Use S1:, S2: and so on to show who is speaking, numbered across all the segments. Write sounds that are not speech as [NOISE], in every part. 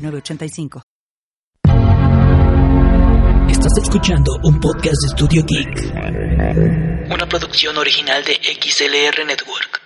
S1: 985.
S2: Estás escuchando un podcast de Studio Geek. Una producción original de XLR Network.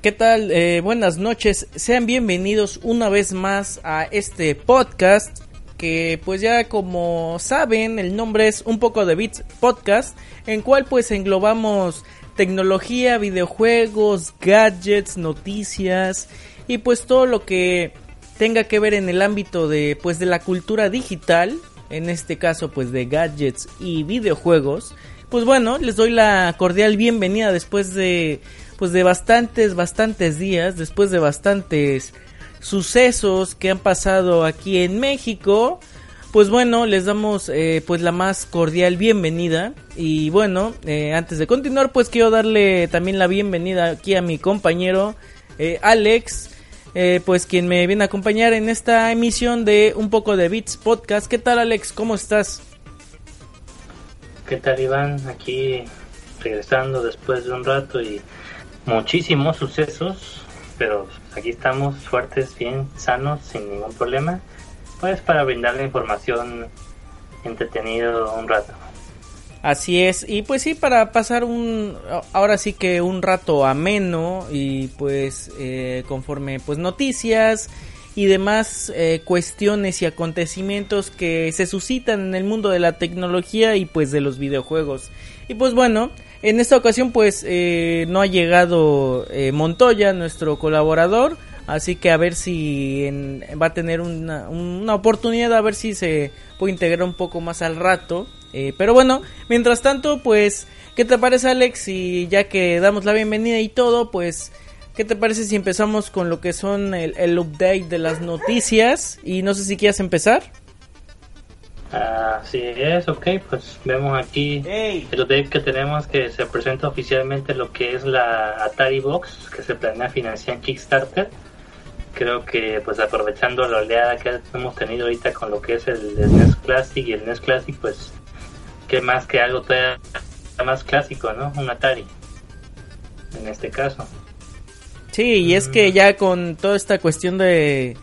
S3: ¿Qué tal? Eh, buenas noches. Sean bienvenidos una vez más a este podcast que pues ya como saben el nombre es un poco de Beats Podcast en cual pues englobamos tecnología, videojuegos, gadgets, noticias y pues todo lo que tenga que ver en el ámbito de pues de la cultura digital, en este caso pues de gadgets y videojuegos. Pues bueno, les doy la cordial bienvenida después de pues de bastantes bastantes días, después de bastantes sucesos que han pasado aquí en México pues bueno, les damos eh, pues la más cordial bienvenida y bueno, eh, antes de continuar pues quiero darle también la bienvenida aquí a mi compañero eh, Alex, pues quien me viene a acompañar en esta emisión de un poco de Beats Podcast. ¿Qué tal Alex? ¿Cómo estás?
S4: ¿Qué tal Iván? Aquí regresando después de un rato y muchísimos sucesos, pero aquí estamos fuertes, bien, sanos, sin ningún problema pues para brindarle información entretenido un rato.
S3: Así es, y pues sí, para pasar un, ahora sí que un rato ameno y pues eh, conforme pues noticias y demás eh, cuestiones y acontecimientos que se suscitan en el mundo de la tecnología y pues de los videojuegos. Y pues bueno, en esta ocasión pues eh, no ha llegado Montoya, nuestro colaborador, Así que a ver si va a tener una, una, oportunidad, a ver si se puede integrar un poco más al rato. Eh, pero bueno, mientras tanto, pues, ¿qué te parece Alex? Y ya que damos la bienvenida y todo, pues, ¿qué te parece si empezamos con lo que son el, update de las noticias? Y no sé si quieres empezar.
S4: Así es, ok, pues vemos aquí el update que tenemos que se presenta oficialmente lo que es la Atari Box que se planea financiar en Kickstarter creo que pues aprovechando la oleada que hemos tenido ahorita con lo que es el, NES Classic y el NES Classic, pues que más que algo todavía más clásico, ¿no? Un Atari, en este caso.
S3: Sí, y es que mm. ya con toda esta cuestión de,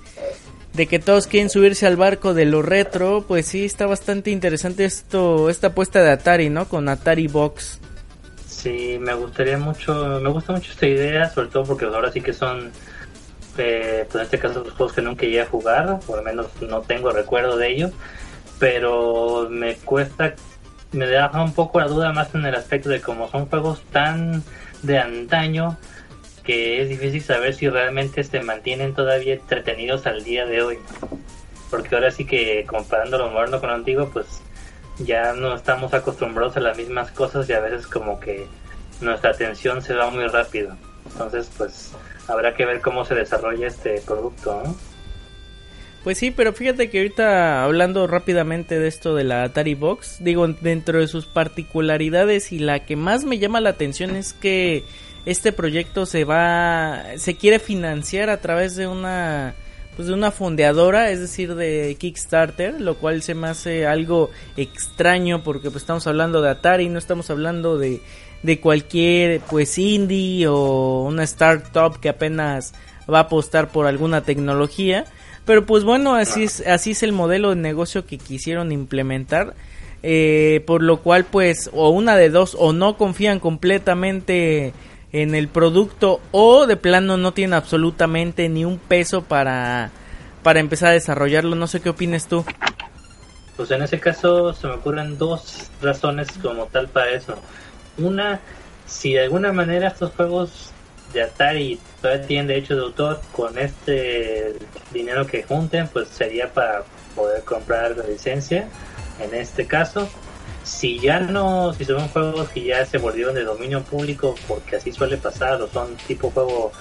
S3: de que todos quieren subirse al barco de lo retro, pues sí, está bastante interesante esto, esta apuesta de Atari, ¿no? Con Atari Box.
S4: Sí, me gustaría mucho, me gusta mucho esta idea, sobre todo porque ahora sí que son pues en este caso los juegos que nunca llegué a jugar, por lo menos no tengo recuerdo de ello, pero me cuesta, me deja un poco la duda más en el aspecto de cómo son juegos tan de antaño que es difícil saber si realmente se mantienen todavía entretenidos al día de hoy. Porque ahora sí que comparando lo moderno con lo antiguo, pues ya no estamos acostumbrados a las mismas cosas y a veces como que nuestra atención se va muy rápido. Entonces, pues habrá que ver cómo se desarrolla este producto.
S3: Pues sí, pero fíjate que ahorita hablando rápidamente de esto de la Atari Box, digo, dentro de sus particularidades y la que más me llama la atención es que este proyecto se va, se quiere financiar a través de una, pues de una fondeadora, es decir, de Kickstarter, lo cual se me hace algo extraño porque pues estamos hablando de Atari, no estamos hablando de de cualquier pues indie o una startup que apenas va a apostar por alguna tecnología. Pero pues bueno así es así es el modelo de negocio que quisieron implementar eh, por lo cual pues o una de dos o no confían completamente en el producto o de plano no tienen absolutamente ni un peso para para empezar a desarrollarlo. No sé qué opinas tú.
S4: Pues en ese caso se me ocurren dos razones como tal para eso una, si de alguna manera estos juegos de Atari todavía tienen derecho de autor, con este dinero que junten, pues sería para poder comprar la licencia, en este caso. si ya no, si son juegos que ya se volvieron de dominio público, porque así suele pasar, o son tipo juego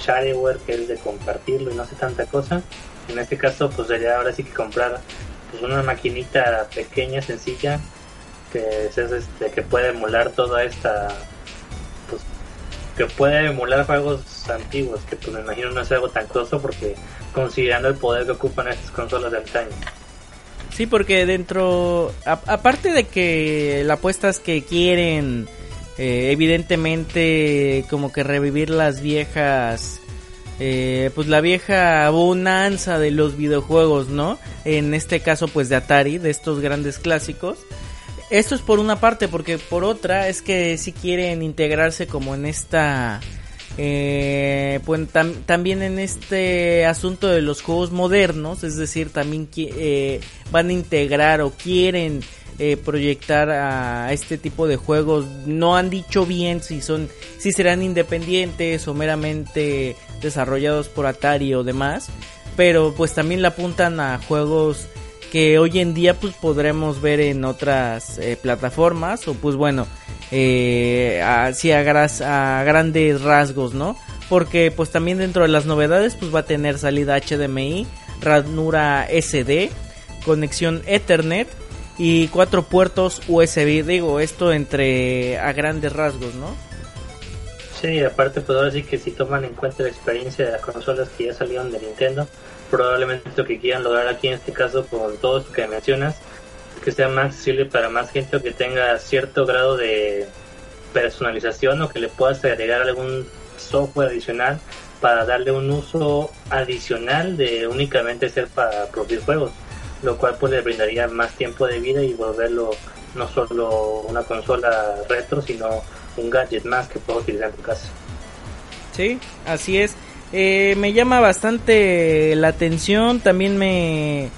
S4: shareware que es de compartirlo y no hace tanta cosa, en este caso pues sería ahora sí que comprar pues una maquinita pequeña, sencilla, que es este, que puede emular toda esta pues que puede emular juegos antiguos, que pues me imagino no es algo tan costoso porque considerando el poder que ocupan estas consolas de antaño.
S3: Sí, porque dentro, aparte de que la apuesta es que quieren eh, evidentemente como que revivir las viejas, eh, pues la vieja bonanza de los videojuegos, ¿no? En este caso pues de Atari, de estos grandes clásicos. Esto es por una parte, porque por otra es que si quieren integrarse como en esta eh, pues también en este asunto de los juegos modernos, es decir, también eh, van a integrar o quieren eh, proyectar a este tipo de juegos. No han dicho bien si son, si serán independientes o meramente desarrollados por Atari o demás, pero pues también le apuntan a juegos que hoy en día pues podremos ver en otras eh, plataformas o pues bueno eh, así a, grandes rasgos, ¿no? Porque pues también dentro de las novedades pues va a tener salida HDMI, ranura SD, conexión Ethernet y cuatro puertos USB. Digo, esto entre a grandes rasgos, ¿no?
S4: Sí, aparte pues ahora sí que si toman en cuenta la experiencia de las consolas que ya salieron de Nintendo, probablemente lo que quieran lograr aquí en este caso con todo esto que mencionas que sea más accesible para más gente o que tenga cierto grado de personalización o que le puedas agregar algún software adicional para darle un uso adicional de únicamente ser para producir juegos, lo cual pues le brindaría más tiempo de vida y volverlo no solo una consola retro, sino un gadget más que puedo utilizar en tu casa.
S3: Sí, así es. Eh, me llama bastante la atención, también me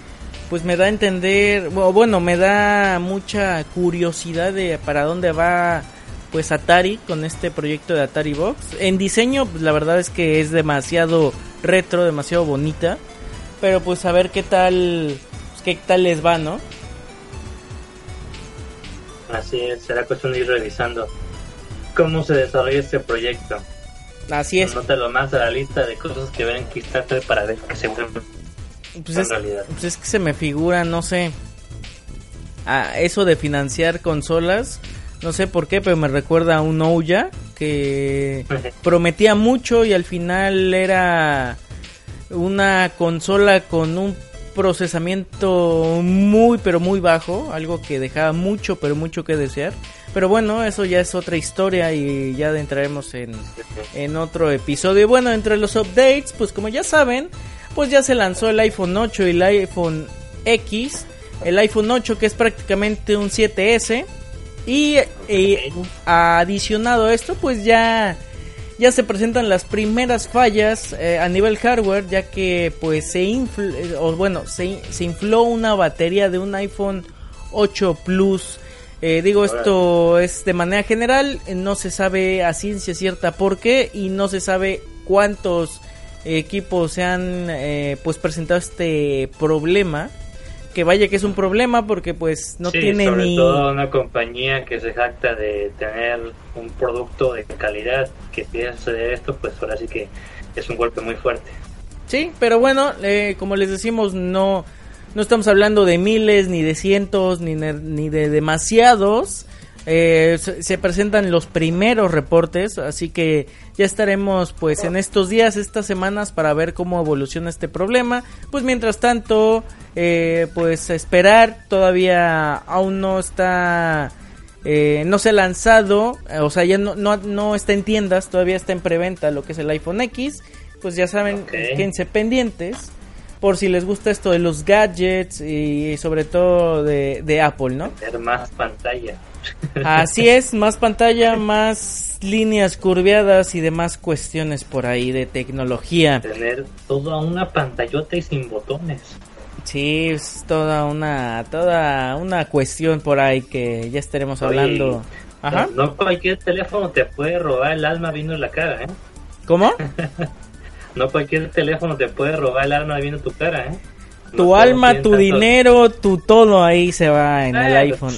S3: pues me da a entender, bueno, me da mucha curiosidad de para dónde va pues Atari con este proyecto de Atari Box. En diseño, pues la verdad es que es demasiado retro, demasiado bonita, pero pues a ver qué tal pues, qué tal les va, ¿no?
S4: Así es, será cuestión de ir revisando cómo se desarrolla este proyecto.
S3: Así es.
S4: lo más a la lista de cosas que ven Kickstarter para ver que se
S3: pues es, pues es que se me figura, no sé, a eso de financiar consolas, no sé por qué, pero me recuerda a un Ouya que [LAUGHS] prometía mucho y al final era una consola con un procesamiento muy pero muy bajo, algo que dejaba mucho pero mucho que desear. Pero bueno, eso ya es otra historia y ya entraremos en, en otro episodio. Bueno, entre los updates, pues como ya saben, pues ya se lanzó el iPhone 8 y el iPhone X. El iPhone 8 que es prácticamente un 7S. Y adicionado a esto, pues ya, ya se presentan las primeras fallas eh, a nivel hardware, ya que pues se infló, o bueno, se, infló una batería de un iPhone 8 Plus. Eh, digo, esto es de manera general, no se sabe a ciencia cierta por qué y no se sabe cuántos equipos se han eh, pues presentado este problema que vaya que es un problema porque pues no tiene
S4: sobre
S3: ni
S4: todo una compañía que se jacta de tener un producto de calidad que piensa de esto pues ahora sí que es un golpe muy fuerte.
S3: Sí pero bueno eh, como les decimos no no estamos hablando de miles ni de cientos ni, ni de demasiados eh, se, presentan los primeros reportes, así que ya estaremos pues en estos días, estas semanas para ver cómo evoluciona este problema. Pues mientras tanto, eh, pues esperar, todavía aún no está... Eh, no se ha lanzado, o sea, ya no, no, está en tiendas, todavía está en preventa lo que es el iPhone X. Pues ya saben, quédense pendientes por si les gusta esto de los gadgets y sobre todo de, de Apple, ¿no?
S4: Tener más pantalla.
S3: Así es, más pantalla, más líneas curviadas y demás cuestiones por ahí de tecnología.
S4: Tener toda una pantallota y sin botones.
S3: Sí, es toda una toda una cuestión por ahí que ya estaremos hablando.
S4: Ajá. No, cualquier teléfono te puede robar el alma viendo la cara, ¿eh?
S3: ¿Cómo? [LAUGHS]
S4: no cualquier teléfono te puede robar el alma viendo tu cara, ¿eh?
S3: tu alma, tu dinero, tu todo ahí se va en el iPhone.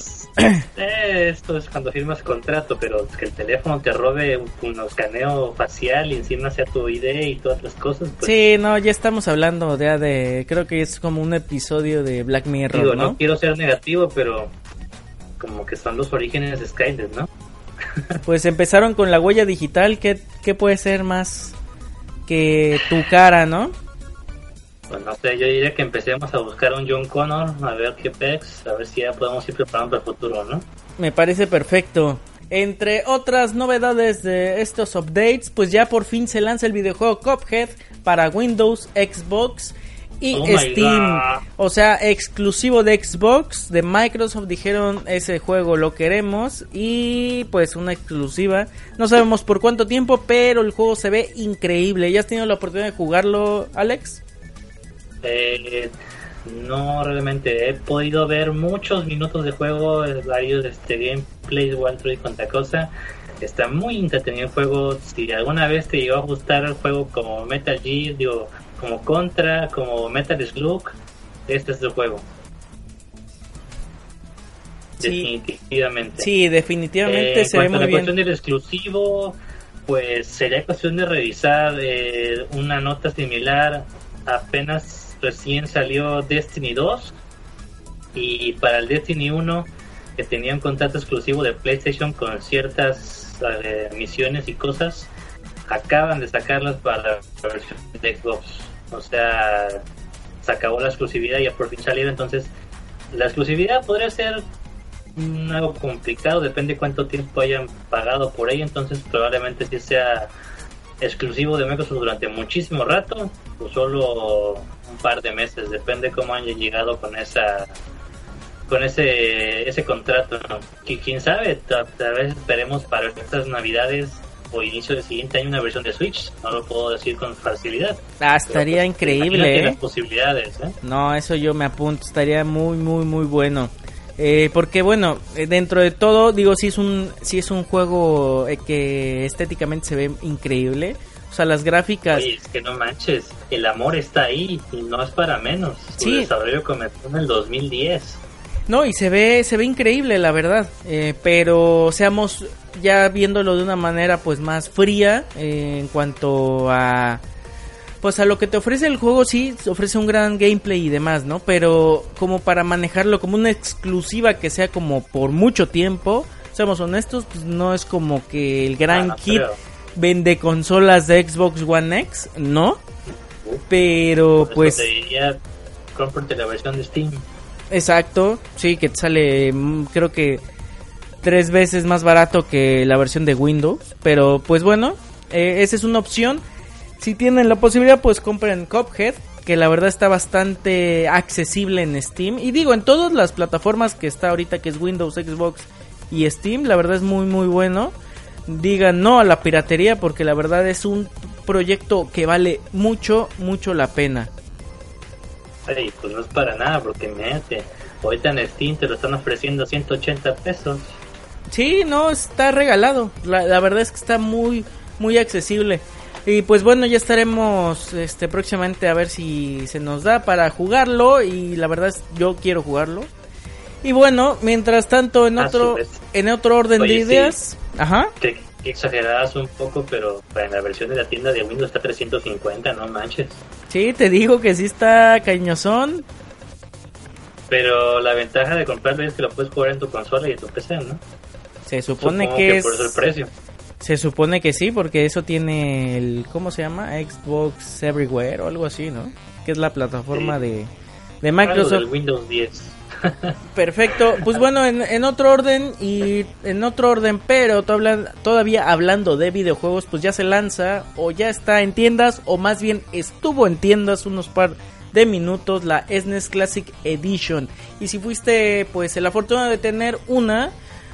S4: Eh, esto es cuando firmas contrato, pero que el teléfono te robe un, escaneo facial y encima sea tu ID y todas las cosas. Pues,
S3: sí, no, ya estamos hablando de, de, creo que es como un episodio de Black Mirror, ¿no?
S4: No quiero ser negativo, pero como que son los orígenes de Skynet, ¿no?
S3: pues empezaron con la huella digital, ¿qué, qué puede ser más que tu cara, no?
S4: Pues no sé, yo diría que empecemos a buscar un John Connor, a ver qué pex, a ver si ya podemos ir preparando para el futuro, ¿no?
S3: Me parece perfecto. Entre otras novedades de estos updates, pues ya por fin se lanza el videojuego Cuphead para Windows, Xbox y oh Steam. O sea, exclusivo de Xbox, de Microsoft dijeron ese juego lo queremos y pues una exclusiva. No sabemos por cuánto tiempo, pero el juego se ve increíble. ¿Ya has tenido la oportunidad de jugarlo, Alex?
S4: Eh, no realmente he podido ver muchos minutos de juego, varios este, gameplays, walkthrough y cuanta cosa. Está muy entretenido el juego. Si alguna vez te llegó a gustar el juego como Metal Gear, digo, como Contra, como Metal Slug, este es el juego. definitivamente.
S3: Sí, definitivamente eh, se ve muy la
S4: cuestión del exclusivo, pues sería cuestión de revisar eh, una nota similar. Apenas recién salió Destiny 2 y para el Destiny 1 que tenía un contrato exclusivo de PlayStation con ciertas eh, misiones y cosas acaban de sacarlas para la versión de Xbox o sea se acabó la exclusividad y ya por fin salieron entonces la exclusividad podría ser algo complicado depende cuánto tiempo hayan pagado por ella entonces probablemente sí sea exclusivo de Microsoft durante muchísimo rato o solo un par de meses, depende cómo hayan llegado con esa con ese ese contrato, ¿no? Quién sabe, tal, vez esperemos para estas navidades o inicio del siguiente año una versión de Switch, no lo puedo decir con facilidad.
S3: Ah, estaría pues, increíble,
S4: ¿eh? posibilidades, ¿eh?
S3: No, eso yo me apunto, estaría muy muy muy bueno. Eh, porque bueno, eh, dentro de todo, digo, si es un, si es un juego eh, que estéticamente se ve increíble. O sea, las gráficas...
S4: Oye, es que no manches, el amor está ahí y no es para menos. Sí. El desarrollo comenzó en el 2010.
S3: No, y se ve, se ve increíble, la verdad. pero seamos ya viéndolo de una manera pues más fría en cuanto a pues a lo que te ofrece el juego sí ofrece un gran gameplay y demás, ¿no? Pero como para manejarlo como una exclusiva que sea como por mucho tiempo, seamos honestos, pues no es como que el gran kit vende consolas de Xbox One X, ¿no? Pero pues
S4: te diría, cómprate la versión de Steam.
S3: Exacto, sí, que te sale mm, creo que tres veces más barato que la versión de Windows, pero pues bueno, eh, esa es una opción si tienen la posibilidad, pues compren Cuphead, que la verdad está bastante accesible en Steam. Y digo, en todas las plataformas que está ahorita, que es Windows, Xbox y Steam, la verdad es muy, muy bueno. Digan no a la piratería, porque la verdad es un proyecto que vale mucho, mucho la pena.
S4: Ay, pues no es para nada, porque me ahorita en Steam te lo están ofreciendo 180 pesos.
S3: Sí, no, está regalado. La, la verdad es que está muy, muy accesible. Y pues bueno, ya estaremos este próximamente a ver si se nos da para jugarlo y la verdad es yo quiero jugarlo. Y bueno, mientras tanto en otro en otro orden de ideas, ajá.
S4: Te exagerabas un poco, pero en la versión de la tienda de Windows está 350, no manches.
S3: Sí, te digo que sí está cañosón.
S4: Pero la ventaja de comprarlo es que lo puedes jugar en tu consola y en tu PC, ¿no?
S3: Se supone que, es
S4: por eso el precio.
S3: Se supone que sí, porque eso tiene el, ¿cómo se llama? Xbox Everywhere o algo así, ¿no? Que es la plataforma de, de Microsoft.
S4: Windows 10. [LAUGHS]
S3: Perfecto, pues bueno, en, otro orden y en otro orden, pero todavía hablando de videojuegos, pues ya se lanza o ya está en tiendas o más bien estuvo en tiendas unos par de minutos la SNES Classic Edition. Y si fuiste pues el afortunado de tener una,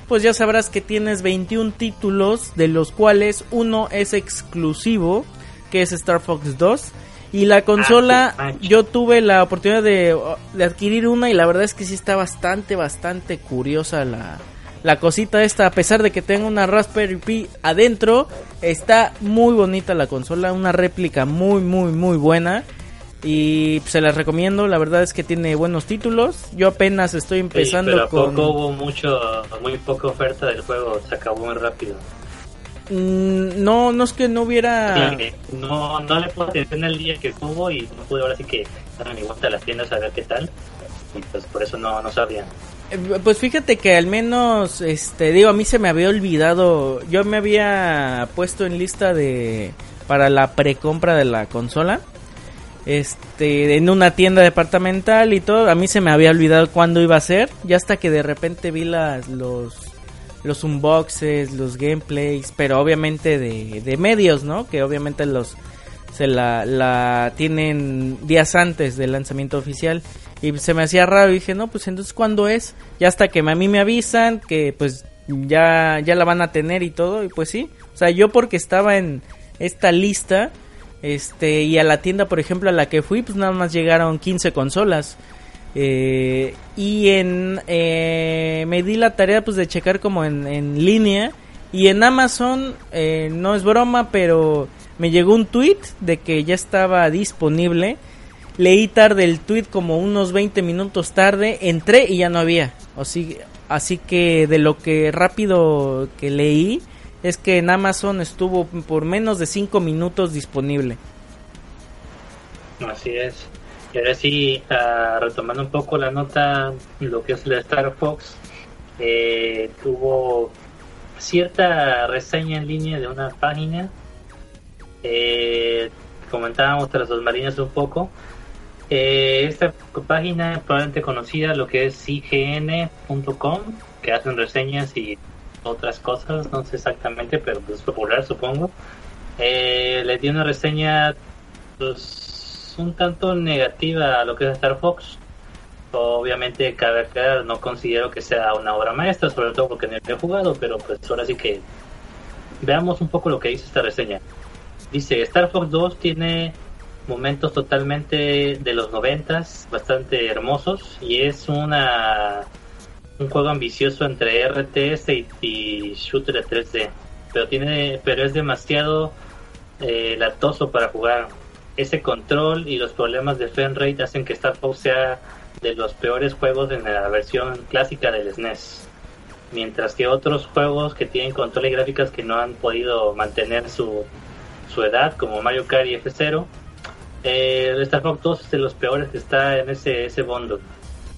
S3: pues ya sabrás que tienes 21 títulos, de los cuales uno es exclusivo, que es Star Fox 2. Y la consola, ah, yo tuve la oportunidad de, adquirir una y la verdad es que sí está bastante, bastante curiosa la, la cosita esta, a pesar de que tenga una Raspberry Pi adentro, está muy bonita la consola, una réplica muy, muy, muy buena. Y se las recomiendo, la verdad es que tiene buenos títulos. Yo apenas estoy empezando
S4: pero
S3: con
S4: poco hubo mucho muy poca oferta del juego, se acabó muy rápido.
S3: Mm, no, no es que no hubiera
S4: no no le puedo atención el día que tuvo y no pude ahora sí que dar mi vuelta a las tiendas a ver qué tal. Y pues por eso no no sabía.
S3: Eh, Pues fíjate que al menos, este, digo, a mí se me había olvidado, yo me había puesto en lista de, para la precompra de la consola, este, en una tienda departamental y todo, a mí se me había olvidado cuándo iba a ser, ya hasta que de repente vi las, los, los unboxes, los gameplays, pero obviamente de, de medios, ¿no? Que obviamente los, se la, la tienen días antes del lanzamiento oficial. Y se me hacía raro y dije, no, pues entonces ¿cuándo es? Ya hasta que a mí me avisan que pues ya, ya la van a tener y todo. Y pues sí, o sea, yo porque estaba en esta lista, este, y a la tienda, por ejemplo, a la que fui, pues nada más llegaron 15 consolas. Eh, y en eh, me di la tarea pues de checar como en, en línea. Y en Amazon eh, no es broma pero me llegó un tweet de que ya estaba disponible. Leí tarde el tweet como unos 20 minutos tarde entré y ya no había. Así así que de lo que rápido que leí es que en Amazon estuvo por menos de 5 minutos disponible
S4: Así es. Y ahora sí, ah, retomando un poco la nota, lo que es la Star Fox, eh, tuvo cierta reseña en línea de una página. Eh, comentábamos tras los marinos un poco. Eh, esta página probablemente conocida, lo que es ign.com, que hacen reseñas y otras cosas, no sé exactamente, pero es popular supongo. Eh, le dio una reseña pues, un tanto negativa a lo que es Star Fox. Obviamente, cabe aclarar, no considero que sea una obra maestra, sobre todo porque no he jugado, pero pues ahora sí que veamos un poco lo que dice esta reseña. Dice, Star Fox 2 tiene momentos totalmente de los noventas, bastante hermosos, y es una un juego ambicioso entre RTS y, y shooter de 3D, pero tiene pero es demasiado eh, latoso para jugar. Ese control y los problemas de frame hacen que Star Fox sea de los peores juegos en la versión clásica del SNES. Mientras que otros juegos que tienen control y gráficas que no han podido mantener su, su edad, como Mario Kart y F0, eh, Star Fox 2 es de los peores que está en ese, ese bundle.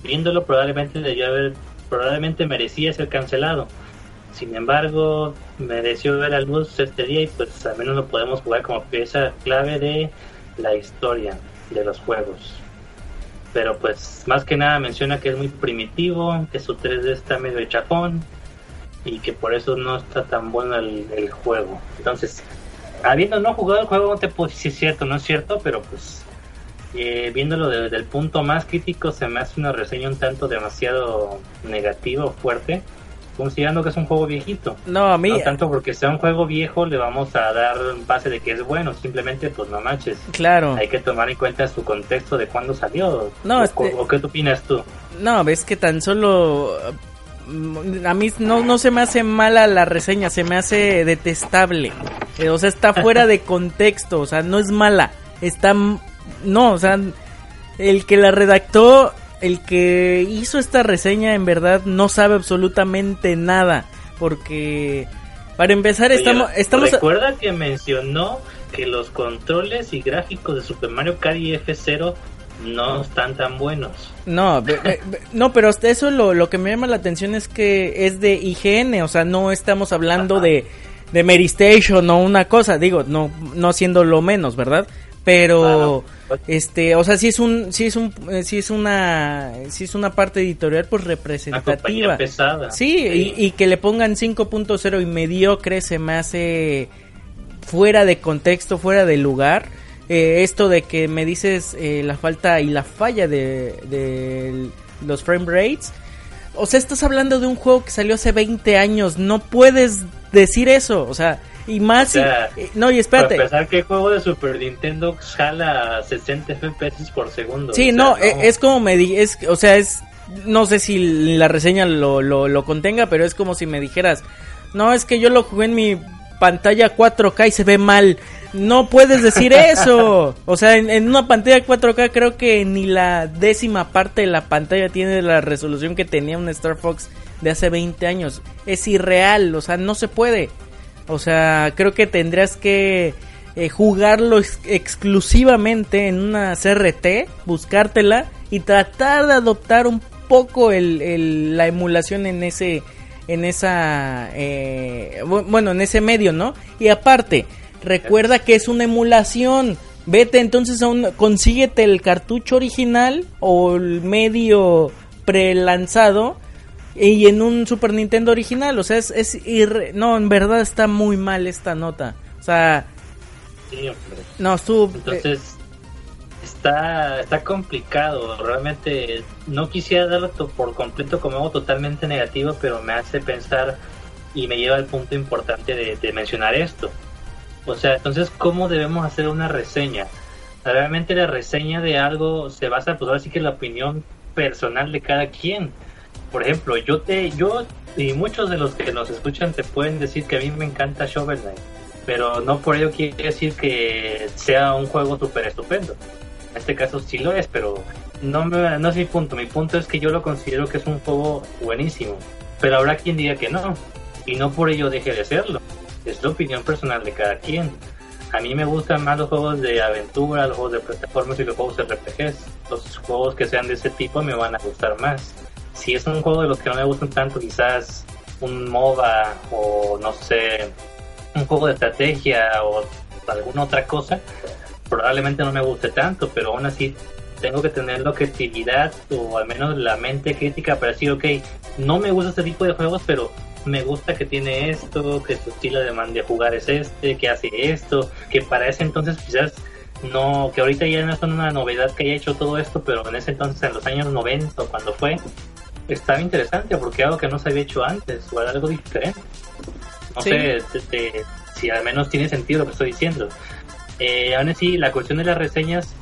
S4: Viéndolo probablemente debió haber, probablemente merecía ser cancelado. Sin embargo, mereció ver a luz este día y pues al menos lo podemos jugar como pieza clave de la historia de los juegos. Pero pues más que nada menciona que es muy primitivo, que su 3D está medio chafón y que por eso no está tan bueno el, el juego. Entonces, habiendo no jugado el juego, no te puedo decir si es cierto o no es cierto, pero pues eh, viéndolo desde el punto más crítico, se me hace una reseña un tanto demasiado negativa o fuerte, considerando que es un juego viejito.
S3: no a mí
S4: No tanto porque sea un juego viejo le vamos a dar base de que es bueno, simplemente pues no manches.
S3: claro
S4: Hay que tomar en cuenta su contexto de cuándo salió.
S3: No,
S4: o,
S3: este-
S4: o qué opinas tú?
S3: No, ves que tan solo... mm, A mí no, no se me hace mala la reseña, se me hace detestable. Eh, o sea, está fuera de contexto, o sea, no es mala. Está... No, o sea, el que la redactó, el que hizo esta reseña en verdad no sabe absolutamente nada. Porque... Para empezar,
S4: Oye,
S3: estamos... estamos
S4: Recuerda que mencionó que los controles y gráficos de Super Mario Kart y F0 no están tan buenos.
S3: No, no, pero hasta eso lo, lo que me llama la atención es que es de IGN, o sea, no estamos hablando
S4: Ajá.
S3: de, de Mary Station o una cosa, digo, no, no siendo lo menos, ¿verdad? Pero,
S4: Claro.
S3: este, o sea, sí es un, sí es un, eh, sí es una, sí es una parte editorial pues representativa.
S4: pesada.
S3: Sí, Y, y que le pongan 5.0 y mediocre se me hace fuera de contexto, fuera de lugar. Eh, esto de que me dices eh, la falta y la falla de, de los frame rates. O sea, estás hablando de un juego que salió hace 20 años. No puedes decir eso. O sea, y más.
S4: O sea,
S3: si- eh, no, y
S4: Para
S3: espérate.
S4: empezar, que el juego de Super Nintendo jala 60 FPS por segundo.
S3: Sí,
S4: O sea,
S3: no, e- es como me di, es, o sea, es, no sé si la reseña lo, lo, lo contenga, pero es como si me dijeras, no, es que yo lo jugué en mi pantalla 4K y se ve mal. No puedes decir eso. O sea, en, una pantalla 4K creo que ni la décima parte de la pantalla tiene la resolución que tenía un Star Fox de hace 20 años. Es irreal, o sea, no se puede. O sea, creo que tendrías que eh, jugarlo exclusivamente en una CRT, buscártela y tratar de adoptar un poco el, la emulación en ese en esa eh, bueno en ese medio no y aparte recuerda que es una emulación vete entonces a un consíguete el cartucho original o el medio prelanzado y en un Super Nintendo original o sea es, es no en verdad está muy mal esta nota o sea
S4: no estuvo entonces está, está complicado. Realmente no quisiera darlo por completo como algo totalmente negativo, pero me hace pensar y me lleva al punto importante de, mencionar esto. O sea, entonces, ¿cómo debemos hacer una reseña? Realmente la reseña de algo se basa, pues ahora sí que la opinión personal de cada quien. Por ejemplo, yo te, yo y muchos de los que nos escuchan te pueden decir que a mí me encanta Shovel Knight, pero no por ello quiere decir que sea un juego súper estupendo. En este caso sí lo es, pero no, me, no es mi punto. Mi punto es que yo lo considero que es un juego buenísimo. Pero habrá quien diga que no. Y no por ello deje de serlo. Es la opinión personal de cada quien. A mí me gustan más los juegos de aventura, los juegos de plataformas y los juegos de RPGs. Los juegos que sean de ese tipo me van a gustar más. Si es un juego de los que no me gustan tanto, quizás un MOBA o no sé, un juego de estrategia o alguna otra cosa, probablemente no me guste tanto, pero aún así tengo que tener la objetividad o al menos la mente crítica para decir, ok, no me gusta este tipo de juegos, pero me gusta que tiene esto, que su estilo de, de jugar es este, que hace esto, que para ese entonces quizás no, que ahorita ya no es una novedad que haya hecho todo esto, pero en ese entonces, en los años 90, cuando fue, estaba interesante porque algo que no se había hecho antes, o algo diferente. No sé si al menos tiene sentido lo que estoy diciendo. Eh, aún así, la cuestión de las reseñas,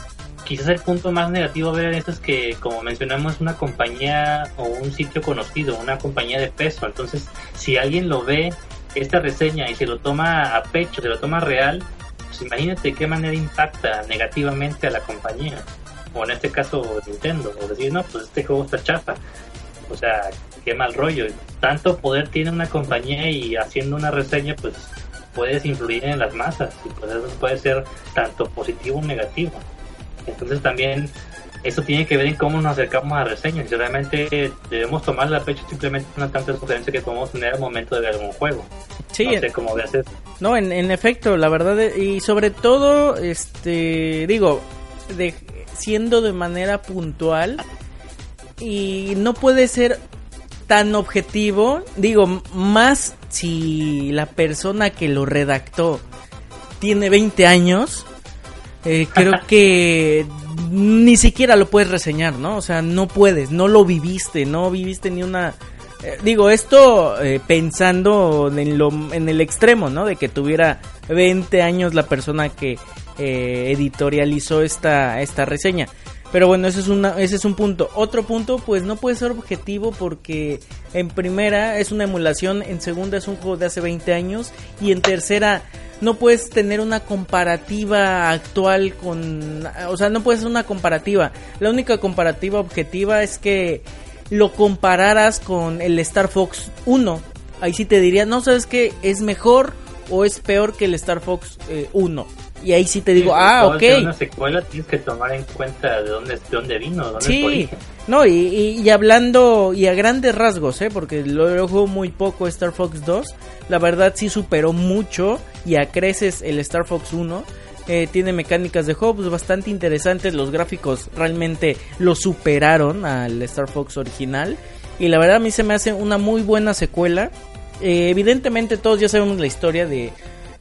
S4: quizás el punto más negativo a ver en esto es que, como mencionamos, una compañía o un sitio conocido, una compañía de peso. Entonces, si alguien lo ve, esta reseña, y se lo toma a pecho, se lo toma real, pues imagínate qué manera impacta negativamente a la compañía. O en este caso, Nintendo. O decir, no, pues este juego está chafa. O sea, qué mal rollo. Tanto poder tiene una compañía y haciendo una reseña, pues puedes influir en las masas y pues eso puede ser tanto positivo como negativo. Entonces también eso tiene que ver en cómo nos acercamos a reseñas. Si realmente debemos tomar la pecho simplemente una tanta sugerencia que podemos tener al momento de ver algún juego.
S3: Sí, no sé cómo No, en, en efecto, la verdad, y sobre todo, este, digo, de, siendo de manera puntual, y no puede ser tan objetivo, digo, más si la persona que lo redactó tiene 20 años, eh, creo [LAUGHS] que ni siquiera lo puedes reseñar, ¿no? O sea, no puedes, no lo viviste, no viviste ni una... Eh, digo, esto eh, pensando en, lo, en el extremo, ¿no? De que tuviera 20 años la persona que editorializó esta, esta reseña. Pero bueno, ese es, una, ese es un punto. Otro punto, pues no puede ser objetivo porque en primera es una emulación, en segunda es un juego de hace 20 años y en tercera no puedes tener una comparativa actual con... O sea, no puedes hacer una comparativa. La única comparativa objetiva es que lo compararas con el Star Fox 1. Ahí sí te diría, no sabes qué, es mejor o es peor que el Star Fox 1. Y ahí sí te digo, ah, ok.
S4: una secuela tienes que tomar en cuenta de dónde, de dónde vino, dónde
S3: sí, no, y, y, hablando, y a grandes rasgos, ¿eh? porque lo, juego muy poco Star Fox 2, la verdad sí superó mucho y a creces el Star Fox 1. Eh, tiene mecánicas de juego pues, bastante interesantes, los gráficos realmente lo superaron al Star Fox original. Y la verdad a mí se me hace una muy buena secuela. Eh, evidentemente todos ya sabemos la historia de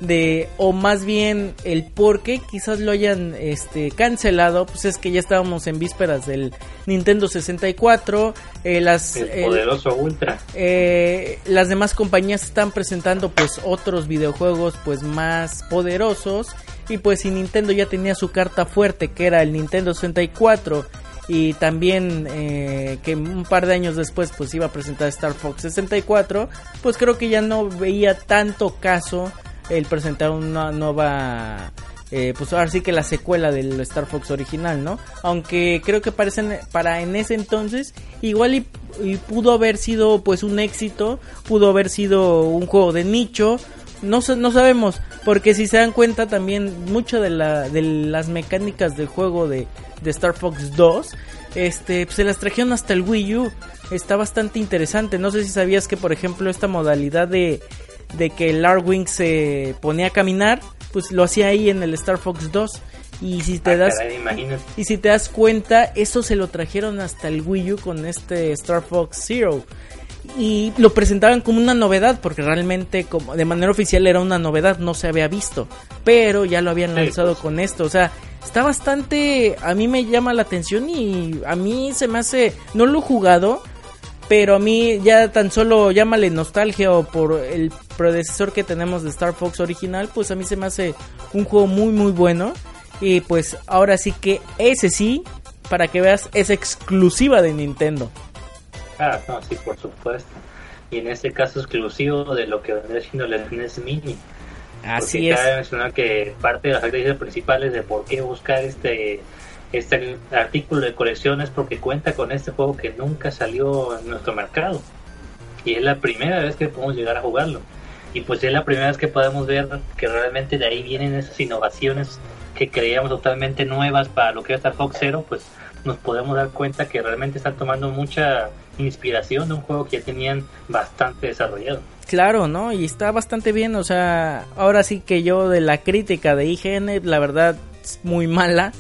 S3: de o más bien el por qué quizás lo hayan este cancelado pues es que ya estábamos en vísperas del Nintendo 64 eh, las
S4: el poderoso ultra.
S3: eh, las demás compañías están presentando pues otros videojuegos pues más poderosos. Y pues si Nintendo ya tenía su carta fuerte que era el Nintendo 64 y también eh, que un par de años después pues iba a presentar Star Fox 64 pues creo que ya no veía tanto caso el presentar una nueva eh, pues ahora sí que la secuela del Star Fox original, ¿no? Aunque creo que parecen para en ese entonces igual y, pudo haber sido pues un éxito, pudo haber sido un juego de nicho, no, no sabemos, porque si se dan cuenta también mucho de, la, de las mecánicas del juego de, de Star Fox 2, este, pues, se las trajeron hasta el Wii U, está bastante interesante, no sé si sabías que por ejemplo esta modalidad de, de que el Arwing se ponía a caminar, pues lo hacía ahí en el Star Fox 2. Y si te ah, das y si te das cuenta, eso se lo trajeron hasta el Wii U con este Star Fox Zero. Y lo presentaban como una novedad, porque realmente como de manera oficial era una novedad, no se había visto. Pero ya lo habían lanzado pues. con esto. O sea, está bastante. A mí me llama la atención y a mí se me hace. No lo he jugado, pero a mí ya tan solo llámale nostalgia o por el predecesor que tenemos de Star Fox original, pues a mí se me hace un juego muy muy bueno. Y pues ahora sí que ese sí, para que veas, es exclusiva de Nintendo.
S4: Ah, no, sí, por supuesto. Y en este caso exclusivo de lo que vendría siendo el SNES Mini.
S3: Así es.
S4: Cabe mencionar que parte de las actividades principales de por qué buscar este este artículo de colección es porque cuenta con este juego que nunca salió en nuestro mercado. Y es la primera vez que podemos llegar a jugarlo. Y pues es la primera vez que podemos ver que realmente de ahí vienen esas innovaciones que creíamos totalmente nuevas para lo que es Star Fox Zero, pues nos podemos dar cuenta que realmente están tomando mucha inspiración de un juego que ya tenían bastante desarrollado.
S3: Claro, ¿no? Y está bastante bien, o sea, ahora sí que yo de la crítica de IGN, la verdad es muy mala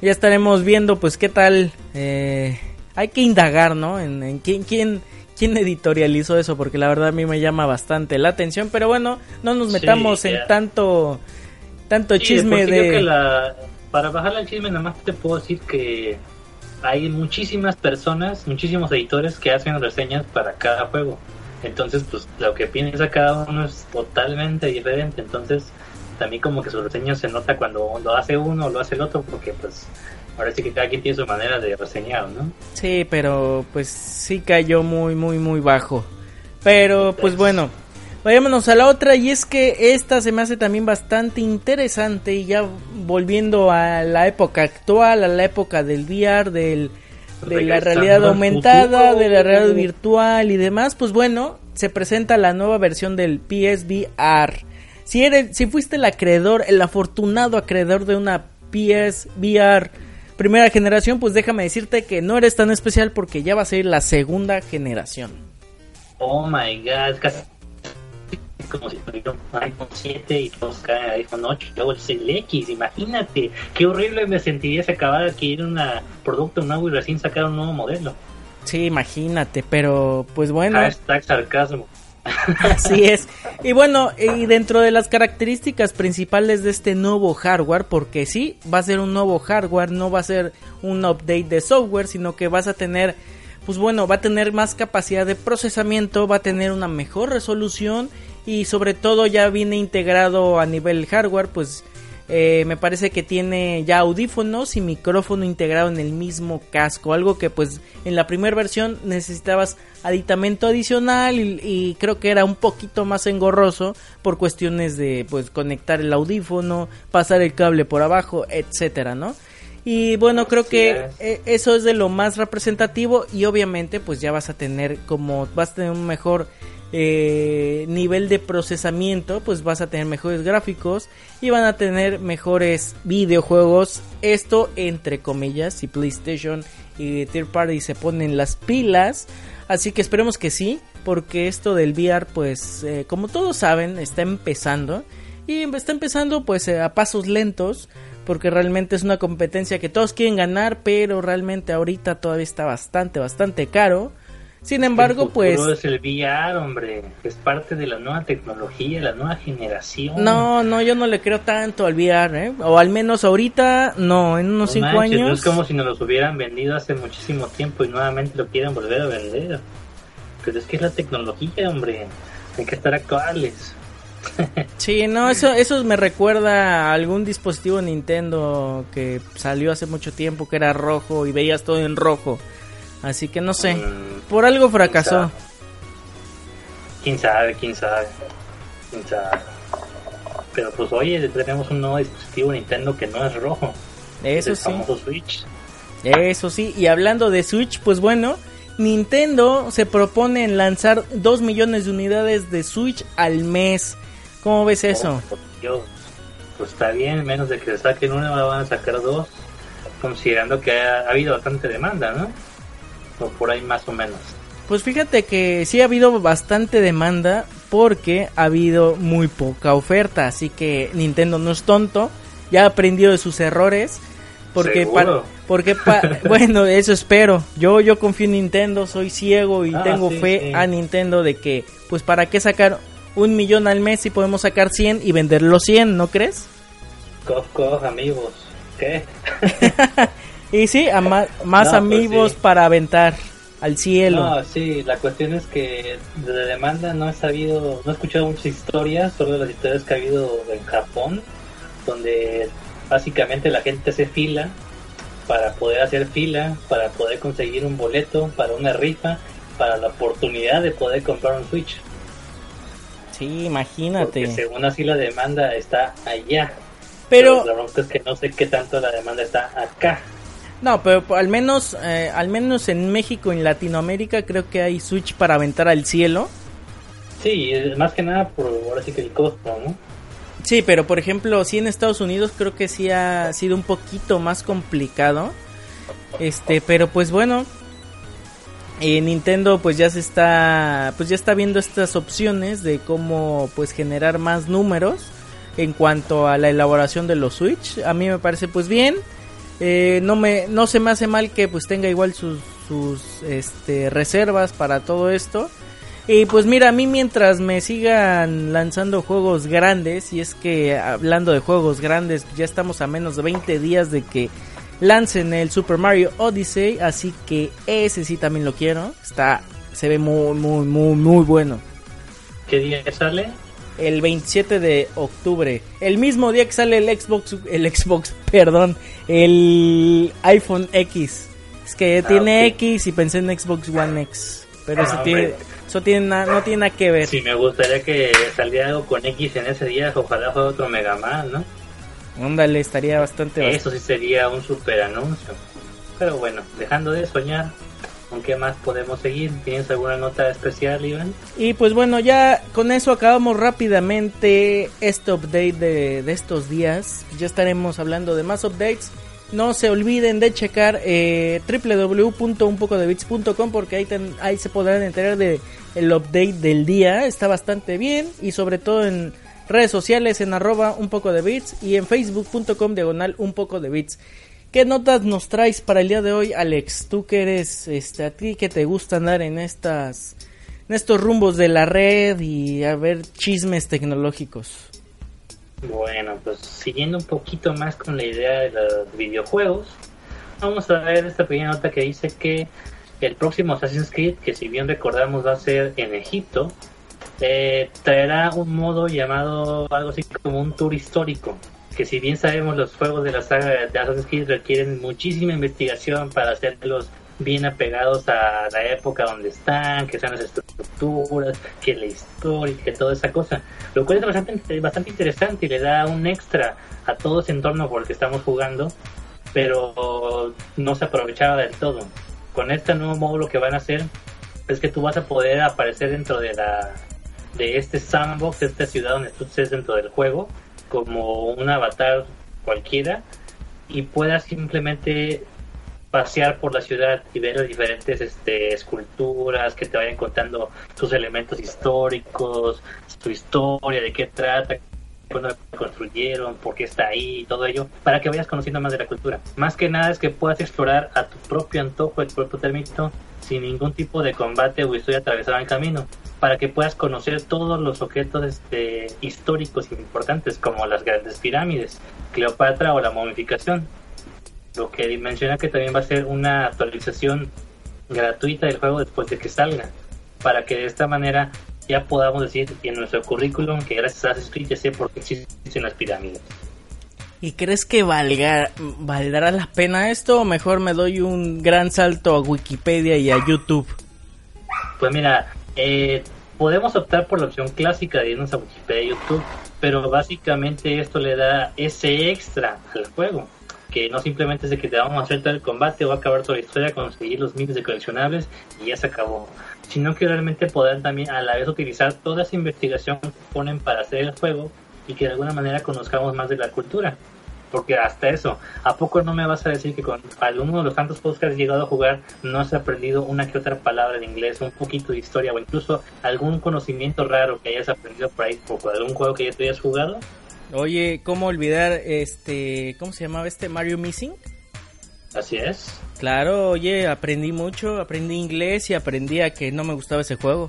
S3: ya estaremos viendo pues qué tal. Eh, hay que indagar, ¿no? En, quién, quién, quién editorializó eso, porque la verdad a mí me llama bastante la atención. Pero bueno, no nos metamos en tanto tanto chisme de...
S4: para bajarle al chisme nada más te puedo decir que hay muchísimas personas, muchísimos editores que hacen reseñas para cada juego. Entonces, pues lo que piensa cada uno es totalmente diferente. Entonces, también como que su reseña se nota cuando lo hace uno o lo hace el otro, porque pues ahora sí que cada quien tiene su manera de reseñar, ¿no?
S3: Sí, pero pues sí cayó muy, muy, muy bajo. Pero pues bueno, vayámonos a la otra y es que esta se me hace también bastante interesante y ya volviendo a la época actual, a la época del VR, del, de la realidad aumentada, de la realidad virtual y demás, pues bueno, se presenta la nueva versión del PSVR. Si, eres, si fuiste el acreedor, el afortunado acreedor de una PSVR primera generación, pues déjame decirte que no eres tan especial porque ya va a ser la segunda generación.
S4: Oh my god, es casi como si tuviera un iPhone 7 y todos caen iPhone 8 luego el X, imagínate, qué horrible me sentiría si acabara de adquirir un producto nuevo y recién sacar un nuevo modelo.
S3: Sí, imagínate, pero pues bueno.
S4: Hashtag sarcasmo. [LAUGHS]
S3: Así es. Y bueno, y dentro de las características principales de este nuevo hardware, porque sí, va a ser un nuevo hardware, no va a ser un update de software, sino que vas a tener, pues bueno, va a tener más capacidad de procesamiento, va a tener una mejor resolución y sobre todo ya viene integrado a nivel hardware, pues eh, me parece que tiene ya audífonos y micrófono integrado en el mismo casco. Algo que pues en la primera versión necesitabas aditamento adicional y, creo que era un poquito más engorroso por cuestiones de pues conectar el audífono, pasar el cable por abajo, etcétera, ¿no? Y bueno, creo que e, eso es de lo más representativo y obviamente pues ya vas a tener como vas a tener un mejor eh, nivel de procesamiento, pues vas a tener mejores gráficos y van a tener mejores videojuegos. Esto entre comillas, si PlayStation y Third Party se ponen las pilas. Así que esperemos que sí, porque esto del VR, pues eh, como todos saben, está empezando. Y está empezando pues eh, a pasos lentos, porque realmente es una competencia que todos quieren ganar, pero realmente ahorita todavía está bastante, bastante caro. Sin embargo, pues...
S4: es el VR, hombre. Es parte de la nueva tecnología, la nueva generación.
S3: No, no, yo no le creo tanto al VR, ¿eh? O al menos ahorita, no, en unos 5 años...
S4: es como si nos los hubieran vendido hace muchísimo tiempo y nuevamente lo quieren volver a vender. Pero es que es la tecnología, hombre. Hay que estar actuales. [LAUGHS]
S3: Sí, no, eso, eso me recuerda a algún dispositivo Nintendo que salió hace mucho tiempo que era rojo y veías todo en rojo. Así que no sé. Mm, por algo fracasó.
S4: ¿Quién sabe? ¿Quién sabe? ¿Quién sabe? Pero pues oye, tenemos un nuevo dispositivo Nintendo que no es rojo.
S3: Eso
S4: el
S3: sí.
S4: famoso Switch.
S3: Eso sí, y hablando de Switch, pues bueno, Nintendo se propone en lanzar 2 millones de unidades de Switch al mes. ¿Cómo ves eso?
S4: Oh, por Dios. Pues está bien, menos de que saquen una, van a sacar dos. Considerando que ha, ha habido bastante demanda, ¿no? O por ahí más o menos.
S3: Pues fíjate que sí ha habido bastante demanda porque ha habido muy poca oferta, así que Nintendo no es tonto, ya ha aprendido de sus errores. Porque, pa-
S4: ¿Seguro?
S3: porque pa- [LAUGHS] bueno, eso espero. Yo yo confío en Nintendo, soy ciego y
S4: Ah,
S3: tengo
S4: sí,
S3: fe
S4: sí.
S3: a Nintendo de que, pues, ¿para qué sacar un millón al mes si podemos sacar 100 y vender los 100, ¿no crees?
S4: Cof, cof, amigos. ¿Qué? [LAUGHS]
S3: Y sí, a ma- más
S4: No, pues
S3: amigos
S4: sí.
S3: para aventar al cielo.
S4: No, sí, la cuestión es que de demanda no he sabido, no he escuchado muchas historias, solo las historias que ha habido en Japón, donde básicamente la gente hace fila para poder hacer fila, para poder conseguir un boleto, para una rifa, para la oportunidad de poder comprar un Switch.
S3: Sí, imagínate.
S4: Porque según así la demanda está allá.
S3: Pero,
S4: la bronca es que no sé qué tanto la demanda está acá.
S3: No, pero al menos, eh, al menos en México, en Latinoamérica, creo que hay Switch para aventar al cielo.
S4: Sí, más que nada por ahora sí que el costo, ¿no?
S3: Sí, pero por ejemplo, sí en Estados Unidos creo que sí ha sido un poquito más complicado. Este, pero pues bueno, eh, Nintendo pues ya se está, pues ya está viendo estas opciones de cómo pues generar más números en cuanto a la elaboración de los Switch. A mí me parece pues bien. Eh, no me, no se me hace mal que pues tenga igual sus, sus este, reservas para todo esto. Y pues mira, a mí mientras me sigan lanzando juegos grandes, y es que hablando de juegos grandes, ya estamos a menos de 20 días de que lancen el Super Mario Odyssey, así que ese sí también lo quiero. Está, se ve muy, muy, muy, muy bueno.
S4: ¿Qué día sale?
S3: El 27 de octubre, el mismo día que sale el Xbox, el Xbox, [LAUGHS] perdón, el iPhone X. Es que
S4: Ah,
S3: tiene. X y pensé en Xbox One X, pero
S4: Ah,
S3: eso tiene, eso tiene na- no tiene nada que ver.
S4: Sí, me gustaría que saliera algo con X en ese día, ojalá fuera otro Mega Man, ¿no?
S3: Ándale, estaría bastante bastante.
S4: Eso sí sería un super anuncio. Pero bueno, dejando de soñar, ¿con qué más podemos seguir? ¿Tienes alguna nota especial, Iván?
S3: Y pues bueno, ya con eso acabamos rápidamente este update de, estos días. Ya estaremos hablando de más updates. No se olviden de checar eh, www.unpocodebits.com porque ahí, ahí se podrán enterar de el update del día. Está bastante bien y sobre todo en redes sociales en arroba un poco de bits y en facebook.com diagonal un poco de bits. ¿Qué notas nos traes para el día de hoy, Alex? Tú que eres, este, a ti que te gusta andar en estas, en estos rumbos de la red y a ver chismes tecnológicos.
S4: Bueno, pues siguiendo un poquito más con la idea de los videojuegos, vamos a ver esta pequeña nota que dice que el próximo Assassin's Creed, que si bien recordamos va a ser en Egipto, eh, traerá un modo llamado algo así como un tour histórico. Que si bien sabemos los juegos de la saga de Assassin's Creed requieren muchísima investigación para hacerlos bien apegados a la época donde están, que sean las estructuras, que la historia, que toda esa cosa. Lo cual es bastante, bastante interesante y le da un extra a todo ese entorno por el que estamos jugando, pero no se aprovechaba del todo. Con este nuevo módulo que van a hacer es que tú vas a poder aparecer dentro de la de este sandbox, esta ciudad donde tú estés dentro del juego, como un avatar cualquiera y puedas simplemente pasear por la ciudad y ver las diferentes este, esculturas que te vayan contando sus elementos históricos, su historia, de qué trata, cuándo construyeron, por qué está ahí y todo ello, para que vayas conociendo más de la cultura. Más que nada es que puedas explorar a tu propio antojo el cuerpo término sin ningún tipo de combate o historia atravesada en camino, para que puedas conocer todos los objetos este, históricos importantes como las grandes pirámides, Cleopatra o la momificación. Lo que menciona que también va a ser una actualización gratuita del juego después de que salga, para que de esta manera ya podamos decir en nuestro currículum que gracias a Assassin's Creed ya sé por qué existen las pirámides.
S3: ¿Y crees que valga, valdrá la pena esto o mejor me doy un gran salto a Wikipedia y a YouTube?
S4: Pues mira, eh, podemos optar por la opción clásica de irnos a Wikipedia y YouTube, pero básicamente esto le da ese extra al juego que no simplemente es de que te vamos a hacer todo el combate o acabar toda la historia, conseguir los miles de coleccionables y ya se acabó, sino que realmente poder también a la vez utilizar toda esa investigación que ponen para hacer el juego y que de alguna manera conozcamos más de la cultura. Porque hasta eso, ¿a poco no me vas a decir que con alguno de los tantos has llegado a jugar no has aprendido una que otra palabra en inglés, un poquito de historia o incluso algún conocimiento raro que hayas aprendido por ahí por algún juego que ya te hayas jugado?
S3: Oye, ¿cómo olvidar este, ¿cómo se llamaba este Mario Missing?
S4: Así es.
S3: Claro, oye, aprendí mucho, aprendí inglés y aprendí a que no me gustaba ese juego.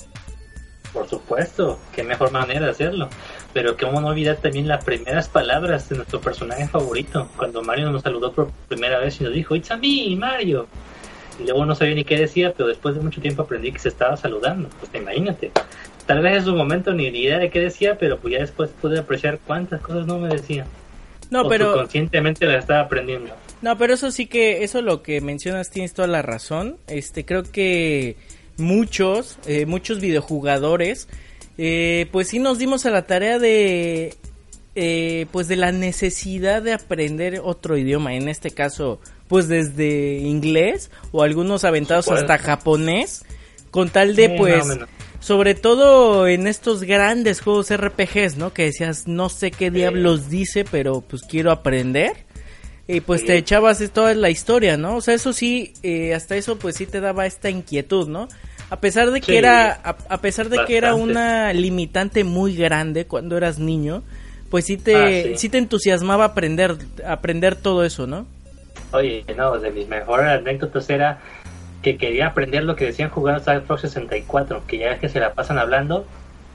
S4: Por supuesto, qué mejor manera de hacerlo. Pero cómo no olvidar también las primeras palabras de nuestro personaje favorito, cuando Mario nos saludó por primera vez y nos dijo, It's a me, Mario. Y luego no sabía ni qué decía, pero después de mucho tiempo aprendí que se estaba saludando. Pues imagínate. Tal vez en su momento ni idea de qué decía, pero pues ya después pude apreciar cuántas cosas no me decía.
S3: No, pero
S4: conscientemente la estaba aprendiendo.
S3: No, pero eso sí que eso lo que mencionas tienes toda la razón. Este creo que muchos eh, muchos videojugadores eh, pues sí nos dimos a la tarea de eh, pues de la necesidad de aprender otro idioma. En este caso pues desde inglés o algunos aventados hasta japonés con tal de pues sobre todo en estos grandes juegos RPGs, ¿no? Que decías, no sé qué diablos dice, pero pues quiero aprender. Y pues te echabas toda la historia, ¿no? O sea, eso sí, eh, hasta eso pues sí te daba esta inquietud, ¿no? A pesar de que era, a, pesar de que era una limitante muy grande cuando eras niño, pues sí te, ah, sí. te entusiasmaba aprender, aprender todo eso, ¿no?
S4: Oye, no, de mis mejores anécdotas era que quería aprender lo que decían jugando Star Fox 64, que ya es que se la pasan hablando,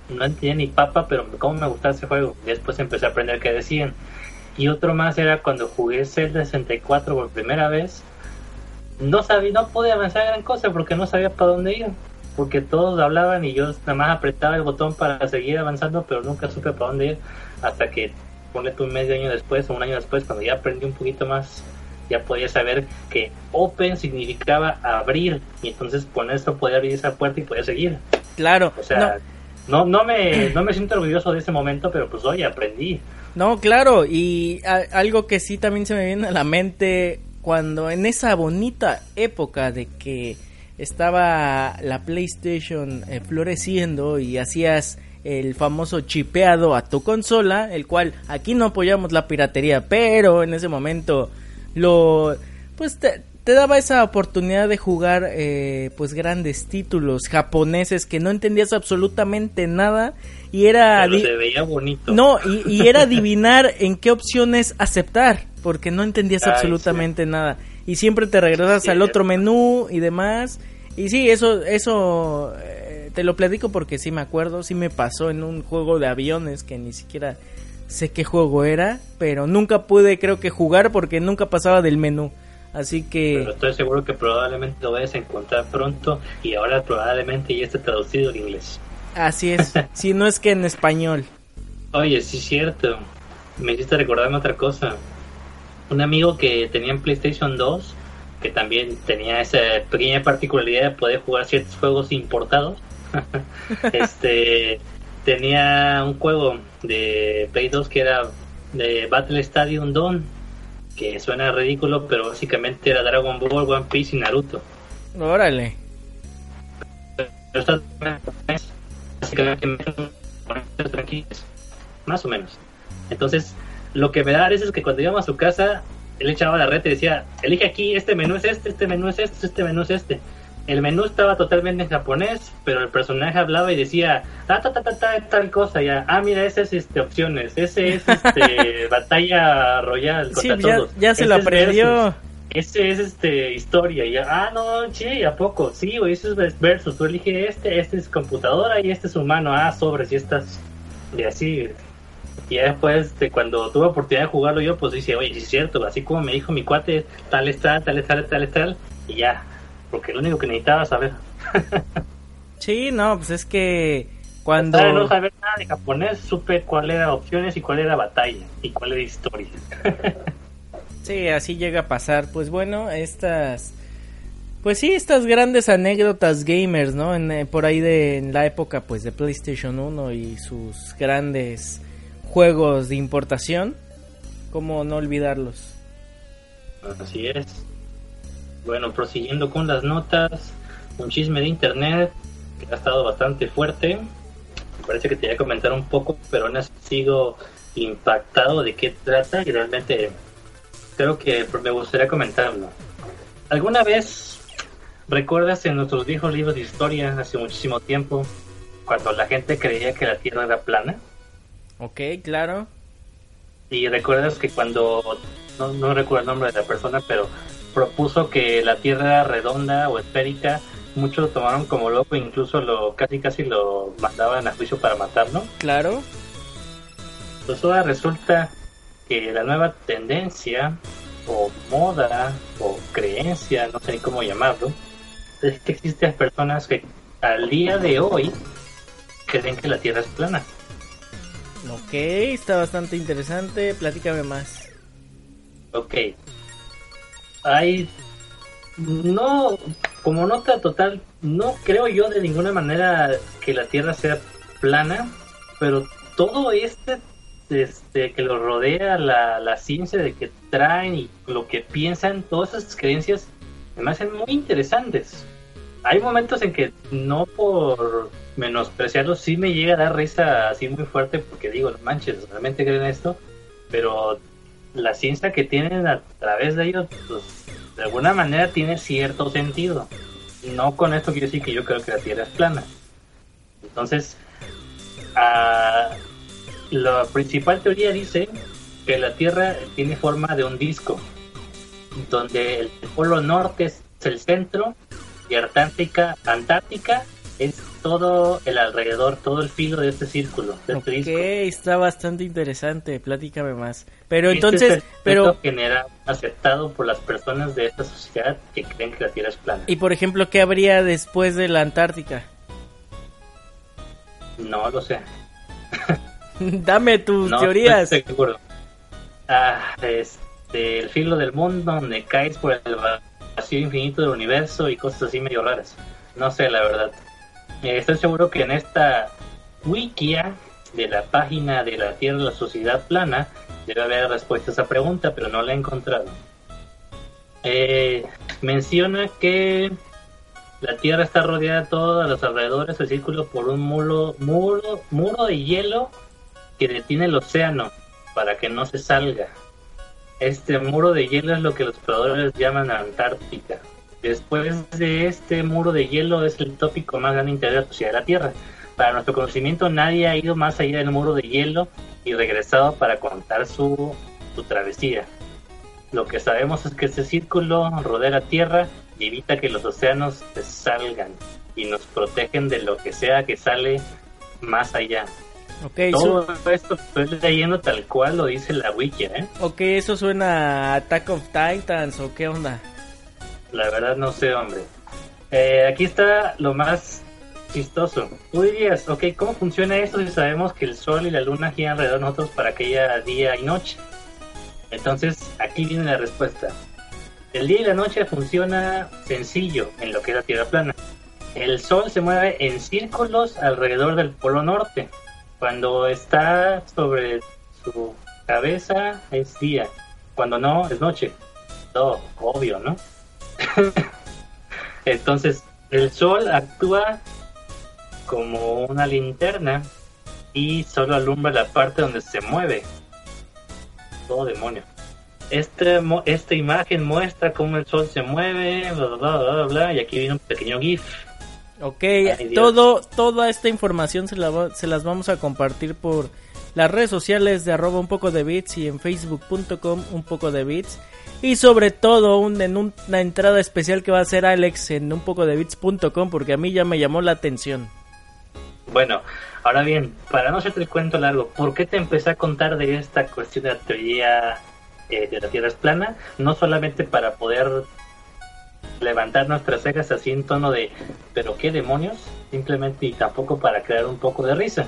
S4: no entendía ni papa, pero cómo me gustaba ese juego. Después empecé a aprender qué decían. Y otro más era cuando jugué Zelda 64 por primera vez, no sabía, no podía avanzar gran cosa porque no sabía para dónde ir. Porque todos hablaban y yo nada más apretaba el botón para seguir avanzando, pero nunca supe para dónde ir. Hasta que, ponle un medio año después o un año después, cuando ya aprendí un poquito más ya podía saber que open significaba abrir y entonces con esto podía abrir esa puerta y podía seguir.
S3: Claro.
S4: O sea, no, no, me, no me siento orgulloso de ese momento, pero pues hoy aprendí.
S3: No, claro, y algo que sí también se me viene a la mente cuando en esa bonita época de que estaba la PlayStation eh, floreciendo y hacías el famoso chipeado a tu consola, el cual aquí no apoyamos la piratería, pero en ese momento lo pues te, daba esa oportunidad de jugar eh, pues grandes títulos japoneses que no entendías absolutamente nada y era
S4: se veía bonito.
S3: No y, era adivinar en qué opciones aceptar porque no entendías absolutamente nada. Y siempre te regresas al otro menú y demás. Y sí eso eso eh, te lo platico porque sí me acuerdo sí me pasó en un juego de aviones que ni siquiera sé qué juego era, pero nunca pude creo que jugar porque nunca pasaba del menú. Así que...
S4: Pero estoy seguro que probablemente lo vayas a encontrar pronto y ahora probablemente ya esté traducido en inglés.
S3: Así es, [LAUGHS] si no es que en español.
S4: Oye, sí es cierto. Me hiciste recordarme otra cosa. Un amigo que tenía en PlayStation 2, que también tenía esa pequeña particularidad de poder jugar ciertos juegos importados. [LAUGHS] este tenía un juego de Play 2 que era de Battle Stadium Dawn, que suena ridículo, pero básicamente era Dragon Ball, One Piece y Naruto.
S3: Órale.
S4: más o menos. Entonces, lo que me da es que cuando íbamos a su casa, él echaba la red y decía, elige aquí, este menú es este, este menú es este, este menú es este el menú estaba totalmente en japonés, pero el personaje hablaba y decía, ta, ta, ta, ta, tal cosa, ya, ah, mira, ese es este, opciones, ese es [LAUGHS] este, batalla royal contra
S3: todos. Ya, se lo aprendió.
S4: Ese es este historia, ya, ah, no, sí, ¿a poco? Sí, güey, ese es versus, tú eliges este, este es computadora y este es humano, ah, sobres, y estas, y así. Y después, este, cuando tuve oportunidad de jugarlo yo, pues dice, oye, sí es cierto, así como me dijo mi cuate, tal es tal, tal es tal, tal es tal, y ya, porque lo único que necesitaba saber. [LAUGHS]
S3: sí, no, pues es que cuando...
S4: no saber nada de japonés, supe cuál era opciones y cuál era batalla y cuál era historia. [LAUGHS]
S3: sí, así llega a pasar. Pues bueno, estas... Pues sí, estas grandes anécdotas gamers, ¿no? En, eh, por ahí de en la época pues de PlayStation 1 y sus grandes juegos de importación. ¿Cómo no olvidarlos?
S4: Así es. Bueno, prosiguiendo con las notas, un chisme de internet que ha estado bastante fuerte. Me parece que te voy a comentar un poco, pero aún así sigo impactado de qué trata y realmente creo que me gustaría comentarlo. ¿Alguna vez recuerdas en nuestros viejos libros de historia hace muchísimo tiempo cuando la gente creía que la Tierra era plana?
S3: Ok, claro.
S4: Y recuerdas que cuando, no, no recuerdo el nombre de la persona, pero propuso que la Tierra era redonda o esférica, muchos lo tomaron como loco, incluso lo casi casi lo mandaban a juicio para matarlo.
S3: Claro.
S4: Pues ahora resulta que la nueva tendencia o moda o creencia, no sé cómo llamarlo, es que existen personas que al día de hoy creen que la Tierra es plana.
S3: Ok, está bastante interesante. Platícame más.
S4: Ok. Hay. No. Como nota total, no creo yo de ninguna manera que la Tierra sea plana, pero todo este, este que lo rodea, la, la ciencia de que traen y lo que piensan, todas esas creencias me hacen muy interesantes. Hay momentos en que no por menospreciarlo sí me llega a dar risa así muy fuerte porque digo, manches, realmente creen esto, pero la ciencia que tienen a través de ellos, pues de alguna manera tiene cierto sentido. No con esto quiero decir que yo creo que la Tierra es plana. Entonces, la principal teoría dice que la Tierra tiene forma de un disco, donde el polo norte es el centro y Antártica, Antártica es todo el alrededor, todo el filo de este círculo. De
S3: este ok, está bastante interesante, platícame más. Pero este entonces, es pero
S4: general aceptado por las personas de esta sociedad que creen que la Tierra es plana.
S3: Y por ejemplo, ¿qué habría después de la Antártica?
S4: No lo sé. [LAUGHS]
S3: Dame tus teorías.
S4: seguro. Ah, este, el filo del mundo donde caes por el vacío infinito del universo y cosas así medio raras. No sé, la verdad. Estoy seguro que en esta wikia de la página de la Tierra de la Sociedad Plana debe haber respuesta a esa pregunta, pero no la he encontrado. Eh, menciona que la Tierra está rodeada todos los alrededores del círculo por un muro, muro, muro de hielo que detiene el océano para que no se salga. Este muro de hielo es lo que los exploradores llaman Antártica. Después de este muro de hielo es el tópico más grande interior de la sociedad de la Tierra. Para nuestro conocimiento nadie ha ido más allá del muro de hielo y regresado para contar su, su travesía. Lo que sabemos es que este círculo rodea la Tierra y evita que los océanos se salgan y nos protegen de lo que sea que sale más allá.
S3: Okay,
S4: Todo esto estoy leyendo tal cual lo dice la wiki, ¿eh?
S3: Ok, eso suena a Attack of Titans o qué onda.
S4: La verdad no sé, hombre. Eh, aquí está lo más chistoso. Tú dirías, ok, ¿cómo funciona esto si sabemos que el Sol y la Luna giran alrededor de nosotros para que haya día y noche? Entonces, aquí viene la respuesta. El día y la noche funciona sencillo en lo que es la Tierra plana. El Sol se mueve en círculos alrededor del Polo Norte. Cuando está sobre su cabeza es día. Cuando no, es noche. Todo, obvio, ¿no? [COUGHS] Entonces, el sol actúa como una linterna y solo alumbra la parte donde se mueve. Todo demonio. Este, esta imagen muestra cómo el sol se mueve, bla, bla, bla, bla, y aquí viene un pequeño GIF.
S3: Ok, todo, toda esta información se, la, se las vamos a compartir por las redes sociales de arroba un poco de bits y en facebook.com un poco de bits. Y sobre todo un, en una entrada especial que va a hacer Alex en un poco de bits.com porque a mí ya me llamó la atención.
S4: Bueno, ahora bien, para no hacerte el cuento largo, ¿por qué te empecé a contar de esta cuestión de la teoría eh, de la Tierra es plana? No solamente para poder levantar nuestras cejas así en tono de, pero qué demonios, simplemente y tampoco para crear un poco de risa.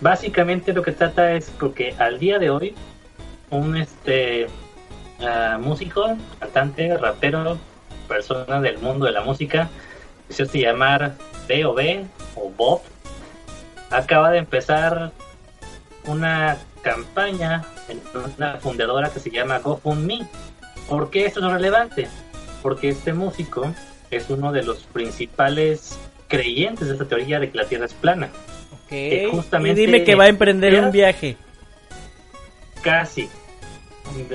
S4: Básicamente lo que trata es porque al día de hoy un este uh, músico, cantante, rapero, persona del mundo de la música, se hace llamar B.O.B. o Bob, acaba de empezar una campaña en una fundadora que se llama GoFundMe. ¿Por qué esto es relevante? Porque este músico es uno de los principales creyentes de esta teoría de que la Tierra es plana.
S3: Okay. justamente y dime que va a emprender un viaje.
S4: Casi.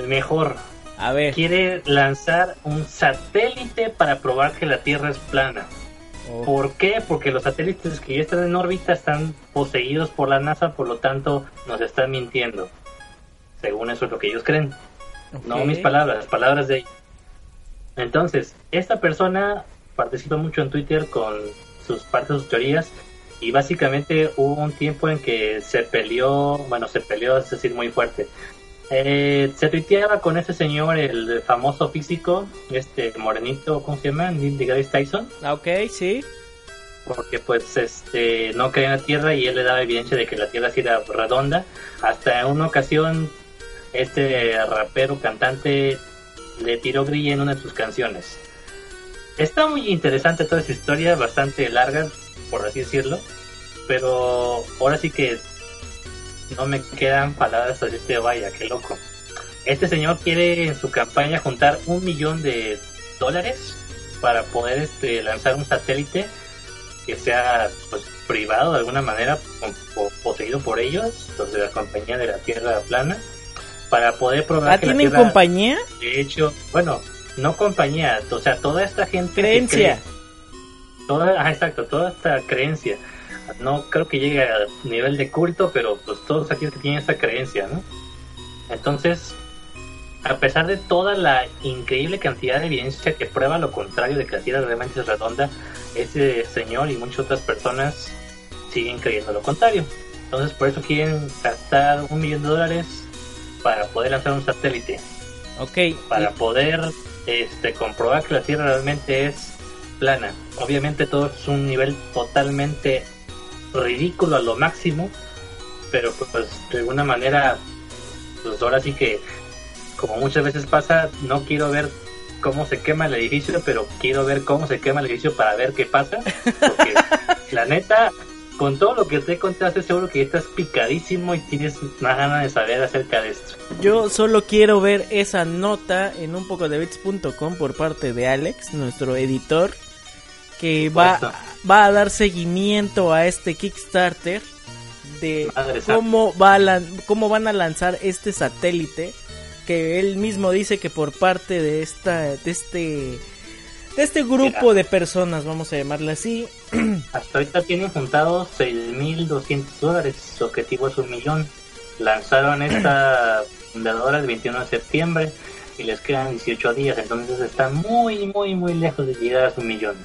S4: Mejor.
S3: A ver.
S4: Quiere lanzar un satélite para probar que la Tierra es plana. ¿Por qué? Porque los satélites que ya están en órbita están poseídos por la NASA, por lo tanto nos están mintiendo. Según eso es lo que ellos creen. No mis palabras, las palabras de ellos. Entonces, esta persona participa mucho en Twitter con sus partes, sus teorías, y básicamente hubo un tiempo en que se peleó, bueno, se peleó, es decir, muy fuerte. Eh, se tuiteaba con ese señor, el famoso físico, este morenito, ¿cómo se llama? Neil deGrasse Tyson.
S3: Ah, ok, sí.
S4: Porque pues este no creía en la Tierra y él le daba evidencia de que la Tierra sí era redonda. Hasta en una ocasión este rapero cantante le tiró grilla en una de sus canciones. Está muy interesante toda esa historia, bastante larga, por así decirlo. Pero ahora sí que no me quedan palabras para decirte, vaya, qué loco. Este señor quiere en su campaña juntar un millón de dólares para poder este, lanzar un satélite que sea pues, privado de alguna manera, poseído por ellos, los de la compañía de la Tierra plana, para poder probar
S3: ¿Ah, que tienen compañía?
S4: De hecho, bueno, no compañía, o sea, toda esta gente...
S3: Creencia.
S4: Toda, ah, exacto, toda esta creencia no creo que llegue a nivel de culto, pero pues todos aquellos que tienen esa creencia, ¿no? Entonces, a pesar de toda la increíble cantidad de evidencia que prueba lo contrario de que la Tierra realmente es redonda, ese señor y muchas otras personas siguen creyendo lo contrario. Entonces, por eso quieren gastar un millón de dólares para poder lanzar un satélite.
S3: Ok.
S4: Para poder este, comprobar que la Tierra realmente es plana. Obviamente todo es un nivel totalmente ridículo a lo máximo, pero pues de alguna manera, pues ahora sí que, como muchas veces pasa, no quiero ver cómo se quema el edificio, pero quiero ver cómo se quema el edificio para ver qué pasa, porque [LAUGHS] la neta, con todo lo que te contaste, seguro que estás picadísimo y tienes más ganas de saber acerca de esto.
S3: Yo solo quiero ver esa nota en un poco de bits.com por parte de Alex, nuestro editor que va, va a dar seguimiento a este Kickstarter de cómo, va cómo van a lanzar este satélite que él mismo dice que por parte de esta de este de este grupo de personas vamos a llamarle así. [CLEARS THROAT]
S4: Hasta ahorita tienen juntados 6.200 dólares su objetivo es un millón. Lanzaron esta [CLEARS THROAT] fundadora el 21 de septiembre y les quedan 18 días entonces están muy muy muy lejos de llegar a su millón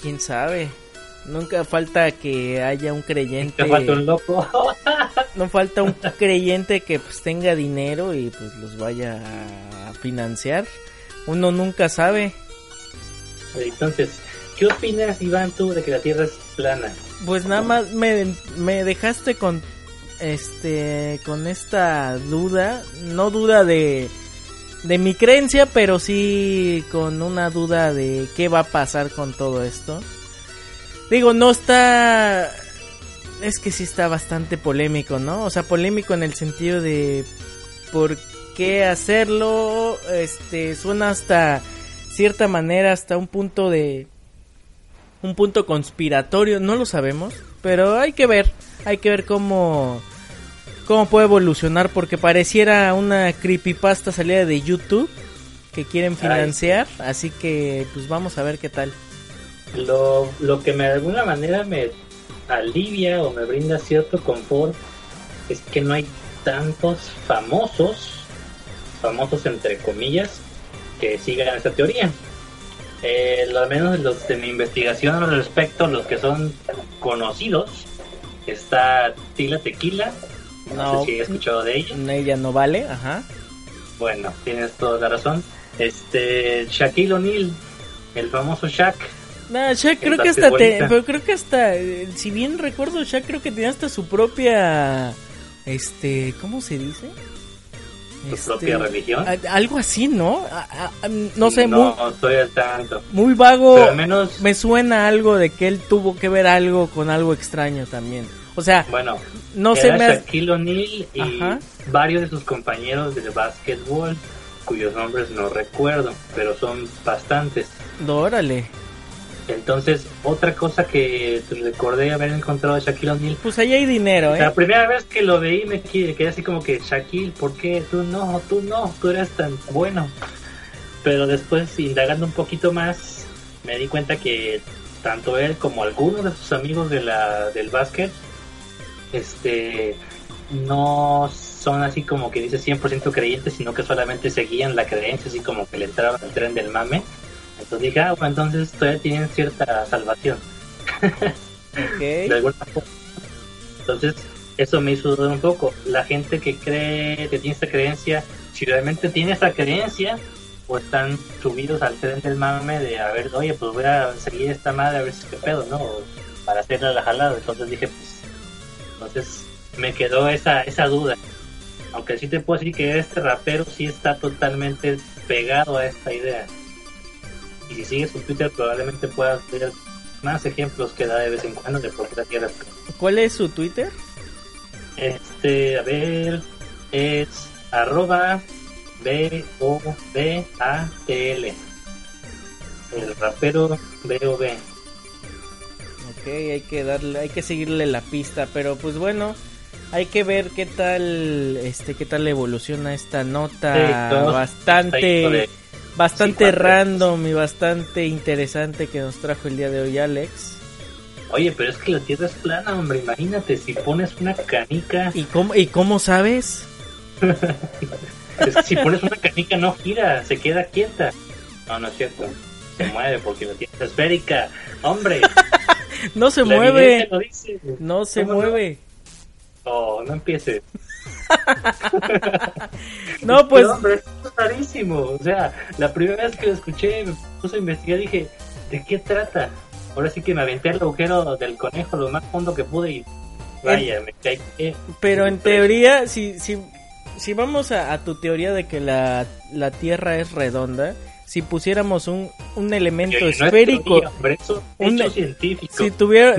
S3: quién sabe. Nunca falta que haya un creyente.
S4: Nunca falta un loco. [LAUGHS]
S3: no falta un creyente que pues tenga dinero y pues los vaya a financiar. Uno nunca sabe.
S4: Entonces, ¿qué opinas, Iván, tú de que la Tierra es plana?
S3: Pues nada más me, me dejaste con este con esta duda, no duda de de mi creencia, pero sí con una duda de qué va a pasar con todo esto. Digo, no está... Es que sí está bastante polémico, ¿no? O sea, polémico en el sentido de por qué hacerlo. Este, suena hasta cierta manera, hasta un punto de... Un punto conspiratorio, no lo sabemos, pero hay que ver, hay que ver cómo cómo puede evolucionar porque pareciera una creepypasta salida de YouTube que quieren financiar, así que pues vamos a ver qué tal.
S4: Lo, lo que me de alguna manera me alivia o me brinda cierto confort es que no hay tantos famosos, famosos entre comillas, que sigan esa teoría. Eh, al menos los de mi investigación al respecto, los que son conocidos, está Tila Tequila, no, sé si he escuchado de ella.
S3: Ella no vale, ajá.
S4: Bueno, tienes toda la razón. Este, Shaquille O'Neal, el famoso Shaq.
S3: No, Shaq creo que hasta pero creo que hasta si bien recuerdo Shaq creo que tenía hasta su propia este, ¿cómo se dice?
S4: ¿Su este, propia religión?
S3: algo así, ¿no? no sé,
S4: no, muy, estoy al tanto.
S3: Muy vago. Pero al menos me suena algo de que él tuvo que ver algo con algo extraño también. O sea,
S4: bueno,
S3: no se me
S4: Shaquille O'Neal y varios de sus compañeros de básquetbol cuyos nombres no recuerdo, pero son bastantes.
S3: Órale.
S4: Entonces, otra cosa que recordé haber encontrado de Shaquille O'Neal.
S3: Pues ahí hay dinero, ¿eh?
S4: La primera vez que lo veí me quedé así como que, Shaquille, ¿por qué? Tú no, tú no, tú eres tan bueno. Pero después, indagando un poquito más, me di cuenta que tanto él como algunos de sus amigos de la, del básquet, este, no son así como que dice 100% creyentes, sino que solamente seguían la creencia, así como que le entraba el tren del mame. Entonces dije, ah, bueno, entonces todavía tienen cierta salvación. [LAUGHS] Entonces, eso me hizo dudar un poco. La gente que cree, que tiene esta creencia, si realmente tiene esa creencia, o están subidos al tren del mame de, a ver, oye, pues voy a seguir esta madre a ver si qué pedo, ¿no? para hacerle la jalada. Entonces dije, pues, entonces me quedó esa, esa duda. Aunque sí te puedo decir que este rapero sí está totalmente pegado a esta idea. Y si sigues su Twitter probablemente puedas ver más ejemplos que da de vez en cuando de por qué Tierra
S3: ¿Cuál es su Twitter?
S4: Este, a ver, es arroba B-O-B-A-T-L. El rapero B-O-B.
S3: Ok, hay que darle, hay que seguirle la pista, pero pues bueno, hay que ver qué tal, este, qué tal evoluciona esta nota bastante, bastante random y bastante interesante que nos trajo el día de hoy Alex.
S4: Oye, pero es que la Tierra es plana, hombre. Imagínate si pones una canica.
S3: ¿Y cómo, y cómo sabes? [LAUGHS]
S4: si pones una canica no gira, se queda quieta. No, no es cierto. Se mueve porque la Tierra es esférica. Hombre. [LAUGHS]
S3: no se mueve. No se mueve.
S4: No, no empiece. [LAUGHS]
S3: no, pues.
S4: hombre, es rarísimo. O sea, la primera vez que lo escuché, me puse a investigar y dije, ¿de qué trata? Ahora sí que me aventé al agujero del conejo lo más fondo que pude y. Vaya, me caí.
S3: Pero en teoría, si, si, si vamos a, tu teoría de que la, la Tierra es redonda, si pusiéramos un, un elemento esférico,
S4: un científico.
S3: Si tuviera,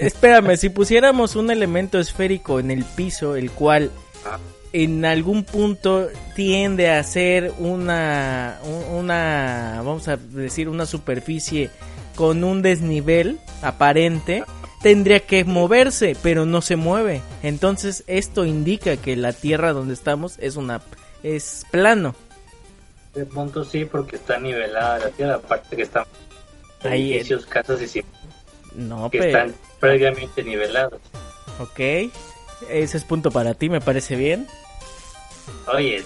S3: espérame, si pusiéramos un elemento esférico en el piso, el cual ah. en algún punto tiende a ser una, una, vamos a decir, una superficie con un desnivel aparente, tendría que moverse, pero no se mueve. Entonces esto indica que la tierra donde estamos es una es plano.
S4: De punto sí, porque está nivelada la tierra, aparte que están
S3: Ahí
S4: edificios, casas y sí.
S3: No,
S4: que están previamente nivelados.
S3: Ok, ese es punto para ti, me parece bien.
S4: Oye,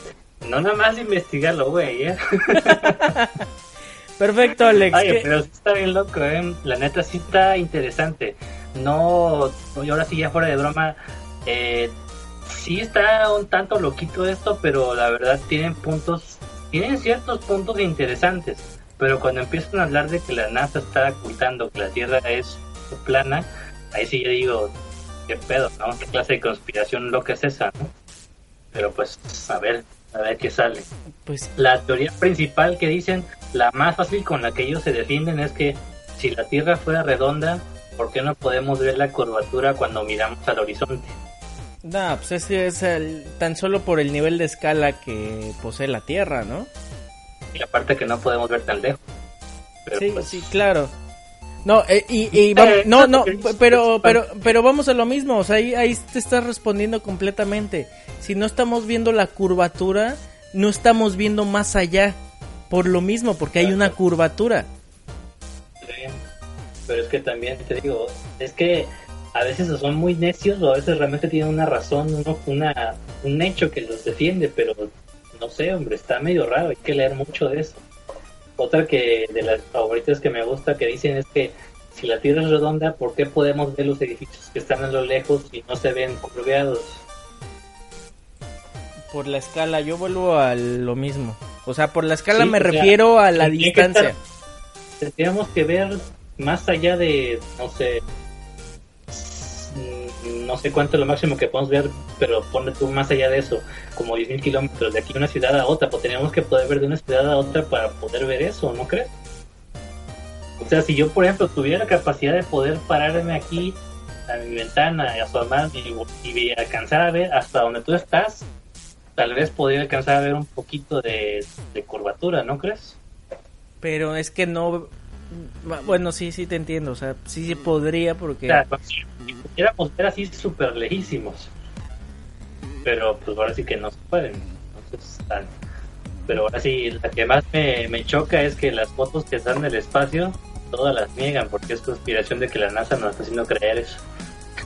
S4: no nada más investigarlo, güey, ¿eh? [LAUGHS]
S3: Perfecto, Alex.
S4: Oye, pero está bien loco, ¿eh? La neta sí está interesante no, y ahora sí ya fuera de broma, eh, sí está un tanto loquito esto, pero la verdad tienen puntos, tienen ciertos puntos interesantes, pero cuando empiezan a hablar de que la NASA está ocultando que la Tierra es plana, ahí sí yo digo, qué pedo, ¿no? ¿Qué clase de conspiración loca es esa, no? Pero pues, a ver, a ver qué sale.
S3: Pues
S4: la teoría principal que dicen, la más fácil con la que ellos se defienden es que si la Tierra fuera redonda, ¿por qué no podemos ver la curvatura cuando miramos al horizonte?
S3: No, pues es, es el, tan solo por el nivel de escala que posee la Tierra, ¿no?
S4: Y aparte que no podemos ver tan lejos.
S3: sí, pues, sí, claro. No, eh, y, y eh, no, no, pero, pero, pero vamos a lo mismo, o sea, ahí, ahí te estás respondiendo completamente. Si no estamos viendo la curvatura, no estamos viendo más allá, por lo mismo, porque hay una curvatura
S4: pero es que también te digo, es que a veces son muy necios o a veces realmente tienen una razón, una, un hecho que los defiende, pero no sé, hombre, está medio raro, hay que leer mucho de eso. Otra que de las favoritas que me gusta que dicen es que si la Tierra es redonda, ¿por qué podemos ver los edificios que están a lo lejos y no se ven curveados?
S3: Por la escala, yo vuelvo a lo mismo. O sea, por la escala me refiero a la distancia.
S4: tendríamos que ver más allá de, no sé, no sé cuánto es lo máximo que podemos ver, pero ponle tú más allá de eso, como 10.000 kilómetros de aquí una ciudad a otra, pues tenemos que poder ver de una ciudad a otra para poder ver eso, ¿no crees? O sea, si yo, por ejemplo, tuviera la capacidad de poder pararme aquí a mi ventana y asomar y, y alcanzar a ver hasta donde tú estás, tal vez podría alcanzar a ver un poquito de, curvatura, ¿no crees?
S3: Pero es que no... Bueno, sí, sí te entiendo, o sea, sí se podría porque...
S4: si pudiéramos ver así súper lejísimos, pero pues ahora sí que no se pueden, entonces Pero ahora sí, la que más me, me choca es que las fotos que están del espacio todas las niegan porque es conspiración de que la NASA nos está haciendo creer eso.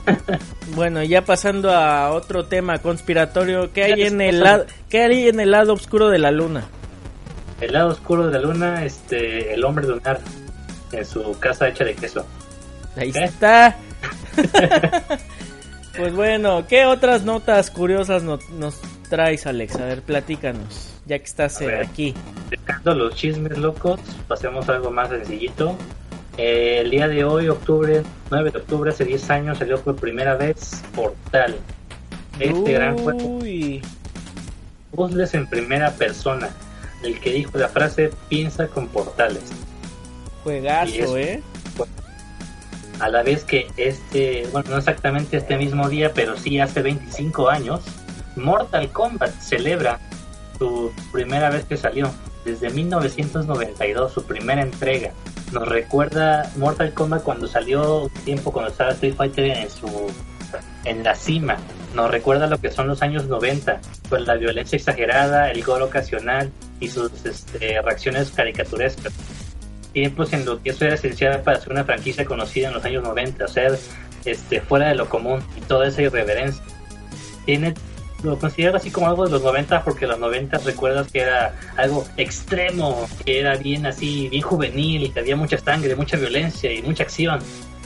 S4: [LAUGHS]
S3: bueno, ya pasando a otro tema conspiratorio, ¿qué hay en el lado qué hay en el lado oscuro de la luna?
S4: El lado oscuro de la luna, este, el hombre lunar en su casa hecha de queso.
S3: Ahí está. [LAUGHS] pues bueno, ¿qué otras notas curiosas nos traes, Alex? A ver, platícanos, ya que estás eh, aquí.
S4: Dejando los chismes locos, pasemos a algo más sencillito. Eh, el día de hoy, octubre, 9 de octubre, hace 10 años, salió por primera vez Portal. Este gran juego. Puzzles en primera persona. El que dijo la frase piensa con portales.
S3: Juegazo, ¿eh?
S4: A la vez que este, bueno, no exactamente este mismo día, pero sí hace 25 años, Mortal Kombat celebra su primera vez que salió. Desde 1992, su primera entrega nos recuerda Mortal Kombat cuando salió tiempo cuando estaba Street Fighter en su en la cima nos recuerda lo que son los años 90 con la violencia exagerada el gol ocasional y sus este, reacciones caricaturescas tiempos en lo que eso era esencial para ser una franquicia conocida en los años 90 ser este fuera de lo común y toda esa irreverencia tiene lo considero así como algo de los 90 porque los 90 recuerdas que era algo extremo, que era bien así, bien juvenil y que había mucha sangre, mucha violencia y mucha acción.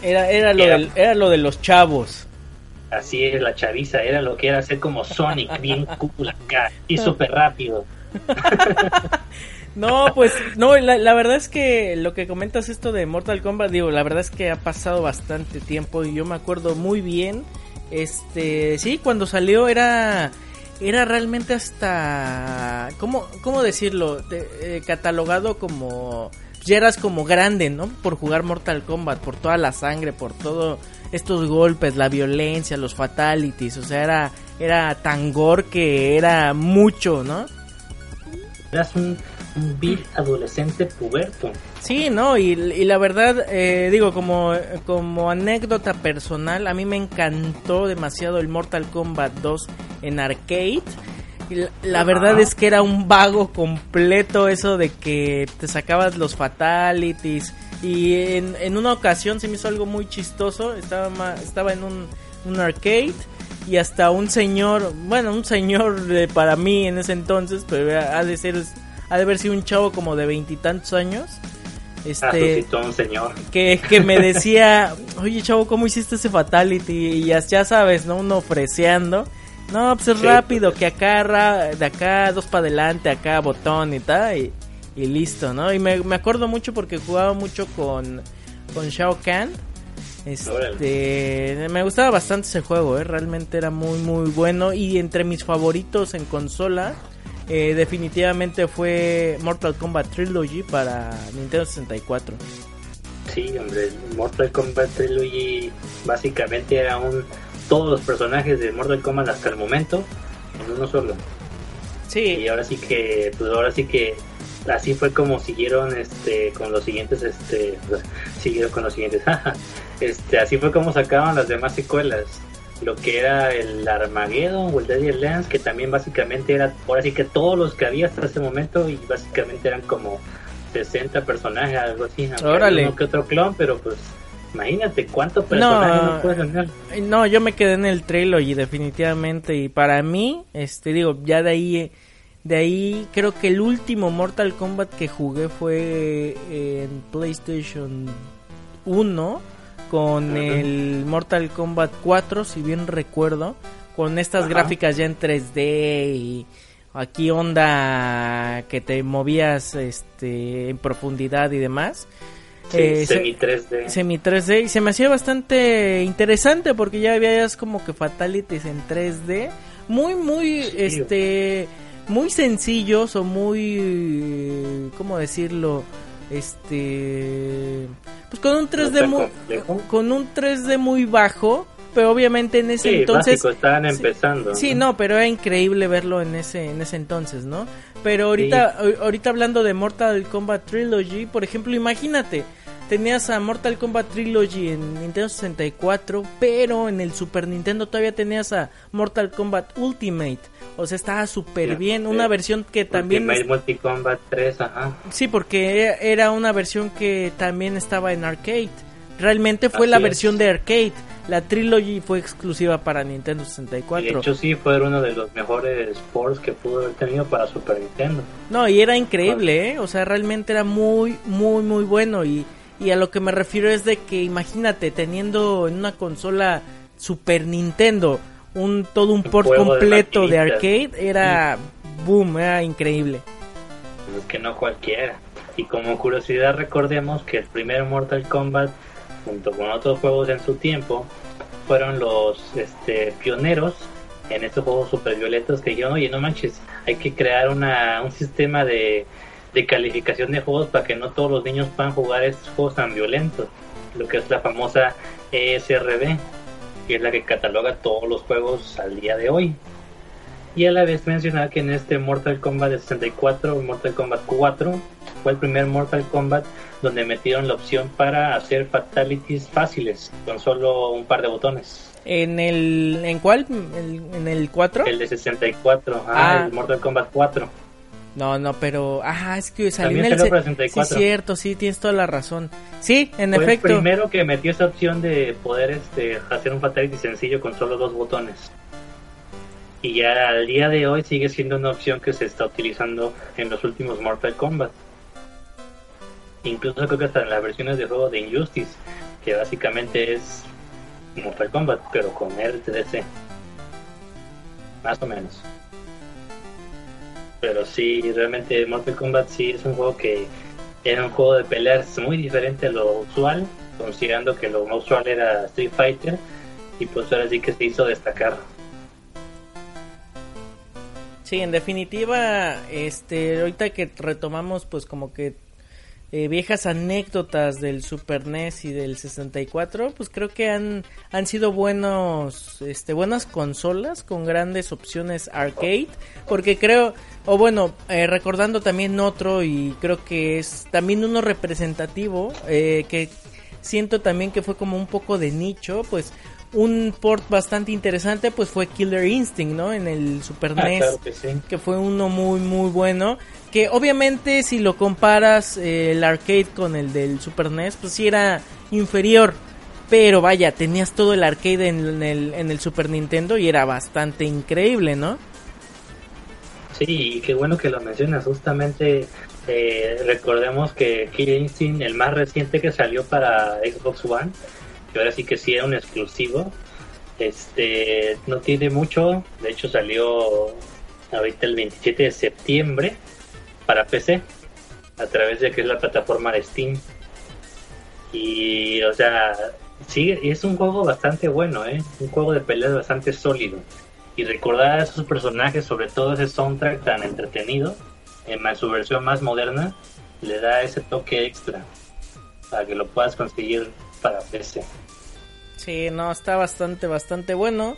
S3: Era, era, lo, era lo de los chavos.
S4: Así es, la chaviza, era lo que era ser como Sonic, bien cool acá y [LAUGHS] súper rápido. [LAUGHS]
S3: No, pues, no, la, verdad es que lo que comentas esto de Mortal Kombat, digo, la verdad es que ha pasado bastante tiempo y yo me acuerdo muy bien este, sí, cuando salió era era realmente hasta cómo cómo decirlo, eh, catalogado como ya eras como grande, ¿no? Por jugar Mortal Kombat, por toda la sangre, por todo estos golpes, la violencia, los fatalities, o sea, era era tan gore que era mucho, ¿no?
S4: Un un vil adolescente puberto.
S3: Sí, no, y, la verdad, eh, digo, como, como anécdota personal, a mí me encantó demasiado el Mortal Kombat 2 en arcade. Y la, verdad es que era un vago completo eso de que te sacabas los fatalities. Y en, en una ocasión se me hizo algo muy chistoso. Estaba, estaba en un, un arcade y hasta un señor, bueno, un señor de, para mí en ese entonces, pero ha de ser ha de haber sido un chavo como de veintitantos años.
S4: Este, un señor.
S3: Que, que me decía, oye chavo, ¿cómo hiciste ese fatality? Y ya, ya sabes, ¿no? Uno ofreciendo. No, pues es rápido, que acá, de acá, dos para adelante, acá, botón y tal, y, y listo, ¿no? Y me, me, acuerdo mucho porque jugaba mucho con, con Shao Kahn. Este, me gustaba bastante ese juego, ¿eh? realmente era muy, muy bueno. Y entre mis favoritos en consola, eh, definitivamente fue Mortal Kombat Trilogy para Nintendo 64.
S4: Sí, hombre, Mortal Kombat Trilogy básicamente era un todos los personajes de Mortal Kombat hasta el momento en uno solo.
S3: Sí.
S4: Y ahora sí que, pues ahora sí que así fue como siguieron este con los siguientes este [LAUGHS] siguieron con los siguientes [LAUGHS] este así fue como sacaban las demás secuelas lo que era el Armageddon o el Deadly Lance, que también básicamente era, ahora sí que todos los que había hasta ese momento, y básicamente eran como 60 personajes, algo así.
S3: Órale.
S4: Uno que otro clon, pero pues imagínate cuántos personajes no, puedes tener.
S3: No, yo me quedé en el y definitivamente, y para mí, este digo, ya de ahí... De ahí creo que el último Mortal Kombat que jugué fue en PlayStation 1 con el Mortal Kombat 4, si bien recuerdo, con estas gráficas ya en 3D y aquí onda que te movías este en profundidad y demás.
S4: Eh, semi 3D.
S3: Semi 3D y se me hacía bastante interesante porque ya había como que fatalities en 3D, muy muy este muy sencillos o muy cómo decirlo este pues con un 3D muy con un 3D muy bajo pero obviamente en ese entonces
S4: estaban empezando
S3: sí ¿no? pero era increíble verlo en ese en ese entonces no pero ahorita ahorita hablando de Mortal Kombat Trilogy por ejemplo imagínate tenías a Mortal Kombat Trilogy en Nintendo 64 pero en el Super Nintendo todavía tenías a Mortal Kombat Ultimate o sea estaba súper bien una versión que también
S4: Ultimate Kombat 3 ajá
S3: sí porque era una versión que también estaba en arcade realmente fue la versión de arcade la Trilogy fue exclusiva para Nintendo 64.
S4: de hecho sí fue uno de los mejores ports que pudo haber tenido para Super Nintendo.
S3: No, y era increíble, ¿eh? O sea, realmente era muy, muy, muy bueno. Y, y a lo que me refiero es de que imagínate, teniendo en una consola Super Nintendo un todo un, port completo de, arcade, era boom, era increíble.
S4: Pues es que no cualquiera. Y como curiosidad recordemos que el primer Mortal Kombat junto con otros juegos en su tiempo, fueron los este, pioneros en estos juegos super violentos que dijeron, oye, no manches, hay que crear una, un sistema de, de calificación de juegos para que no todos los niños puedan jugar estos juegos tan violentos, lo que es la famosa ESRB, que es la que cataloga todos los juegos al día de hoy. Y a la vez mencionar que en este Mortal Kombat de 64, Mortal Kombat 4, fue el primer Mortal Kombat donde metieron la opción para hacer fatalities fáciles con solo un par de botones.
S3: ¿En el en cuál? ¿En el 4?
S4: El de 64, ah, el Mortal Kombat 4.
S3: No, no, pero ah, es que salió en el 64. Sí, cierto, sí, tienes toda la razón. Sí, en
S4: Fue
S3: efecto.
S4: El primero que metió esa opción de poder este hacer un fatality sencillo con solo dos botones. Y ya al día de hoy sigue siendo una opción que se está utilizando en los últimos Mortal Kombat. Incluso creo que hasta en las versiones de juego de Injustice, que básicamente es Mortal Kombat, pero con RTDC. Más o menos. Pero sí, realmente Mortal Kombat sí es un juego que era un juego de peleas muy diferente a lo usual, considerando que lo más usual era Street Fighter, y pues ahora sí que se hizo destacar.
S3: Sí, en definitiva, este, ahorita que retomamos pues como que eh, viejas anécdotas del Super NES y del 64, pues creo que han, han sido buenos, este, buenas consolas con grandes opciones arcade, porque creo, o bueno, eh, recordando también otro y creo que es también uno representativo, eh, que siento también que fue como un poco de nicho, pues un port bastante interesante pues fue Killer Instinct, ¿no? En el Super ah, NES, que, fue uno muy muy bueno, que obviamente si lo comparas eh, el arcade con el del Super NES, pues sí era inferior, pero vaya, tenías todo el arcade en, el, en el Super Nintendo y era bastante increíble, ¿no?
S4: Sí, qué bueno que lo mencionas, justamente eh, recordemos que Killer Instinct, el más reciente que salió para Xbox One, que ahora sí que sí era un exclusivo. Este no tiene mucho, de hecho salió ahorita el 27 de septiembre para PC a través de que es la plataforma de Steam. Y o sea, sí, es un juego bastante bueno, ¿eh? un juego de peleas bastante sólido. Y recordar a esos personajes, sobre todo ese soundtrack tan entretenido, en su versión más moderna, le da ese toque extra para que lo puedas conseguir para PC.
S3: Sí, no, está bastante, bastante bueno.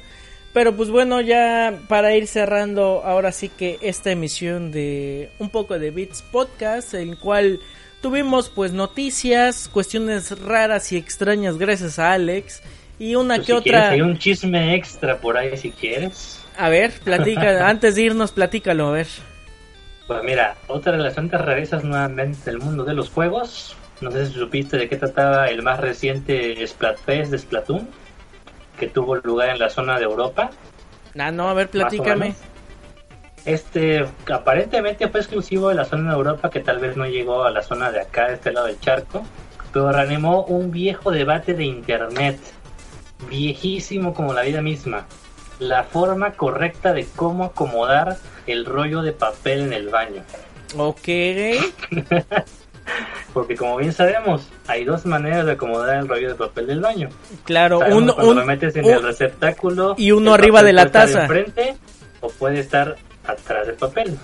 S3: Pero pues bueno, ya para ir cerrando ahora sí que esta emisión de un poco de Beats Podcast, en cual tuvimos pues noticias, cuestiones raras y extrañas gracias a Alex y una pues que otra...
S4: Hay un chisme extra por ahí si quieres.
S3: A ver, platica, [LAUGHS] antes de irnos, platícalo, a ver.
S4: Pues mira, otra de las tantas rarezas nuevamente del mundo de los juegos no sé si supiste de qué trataba el más reciente Splatfest de Splatoon, que tuvo lugar en la zona de Europa.
S3: Ah, no, a ver, platícame.
S4: Este, aparentemente fue exclusivo de la zona de Europa, que tal vez no llegó a la zona de acá, de este lado del charco, pero reanimó un viejo debate de internet, viejísimo como la vida misma. La forma correcta de cómo acomodar el rollo de papel en el baño.
S3: Ok. [LAUGHS]
S4: Porque como bien sabemos, hay dos maneras de acomodar el rollo de papel del baño.
S3: Claro, uno lo
S4: metes en el receptáculo
S3: y uno arriba de la taza.
S4: Enfrente, o puede estar atrás del papel.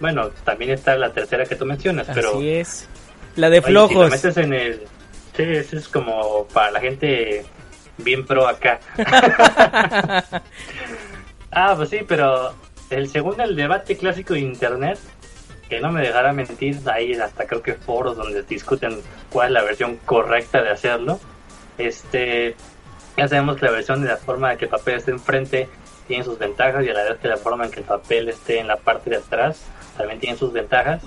S4: Bueno, también está la tercera que tú mencionas, pero
S3: es. La de flojos.
S4: metes en el... Sí, eso es como para la gente bien pro acá. [LAUGHS] ah, pues sí, pero el segundo, el debate clásico de Internet, que no me dejará mentir, ahí hasta creo que foros donde discuten cuál es la versión correcta de hacerlo. Este, ya sabemos que la versión de la forma de que el papel esté enfrente tiene sus ventajas y a la vez que la forma en que el papel esté en la parte de atrás también tiene sus ventajas.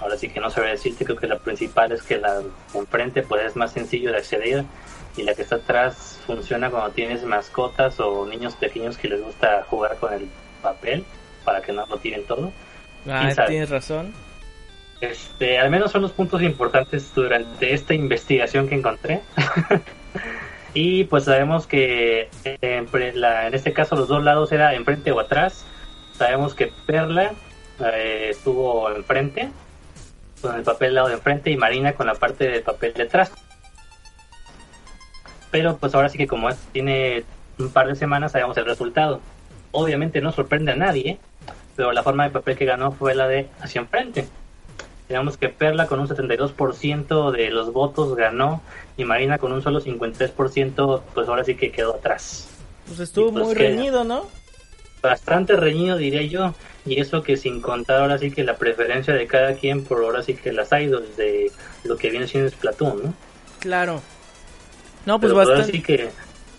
S4: Ahora sí que no sabré decirte, creo que la principal es que la enfrente pues es más sencillo de acceder y la que está atrás funciona cuando tienes mascotas o niños pequeños que les gusta jugar con el papel para que no lo tiren todo.
S3: Ah, tienes razón.
S4: Este, al menos son los puntos importantes durante esta investigación que encontré. [LAUGHS] y pues sabemos que en, en este caso los dos lados era enfrente o atrás. Sabemos que Perla eh, estuvo enfrente, con el papel lado de enfrente y Marina con la parte del papel detrás. Pero pues ahora sí que como tiene un par de semanas sabemos el resultado. Obviamente no sorprende a nadie, pero la forma de papel que ganó fue la de hacia enfrente. Digamos que Perla con un 72% de los votos ganó y Marina con un solo 53% pues ahora sí que quedó atrás.
S3: Pues estuvo pues muy reñido, ¿no?
S4: Bastante reñido diría yo. Y eso que sin contar ahora sí que la preferencia de cada quien por ahora sí que las idols de lo que viene siendo Splatoon, ¿no?
S3: Claro. No, pues bastante. Ahora
S4: sí que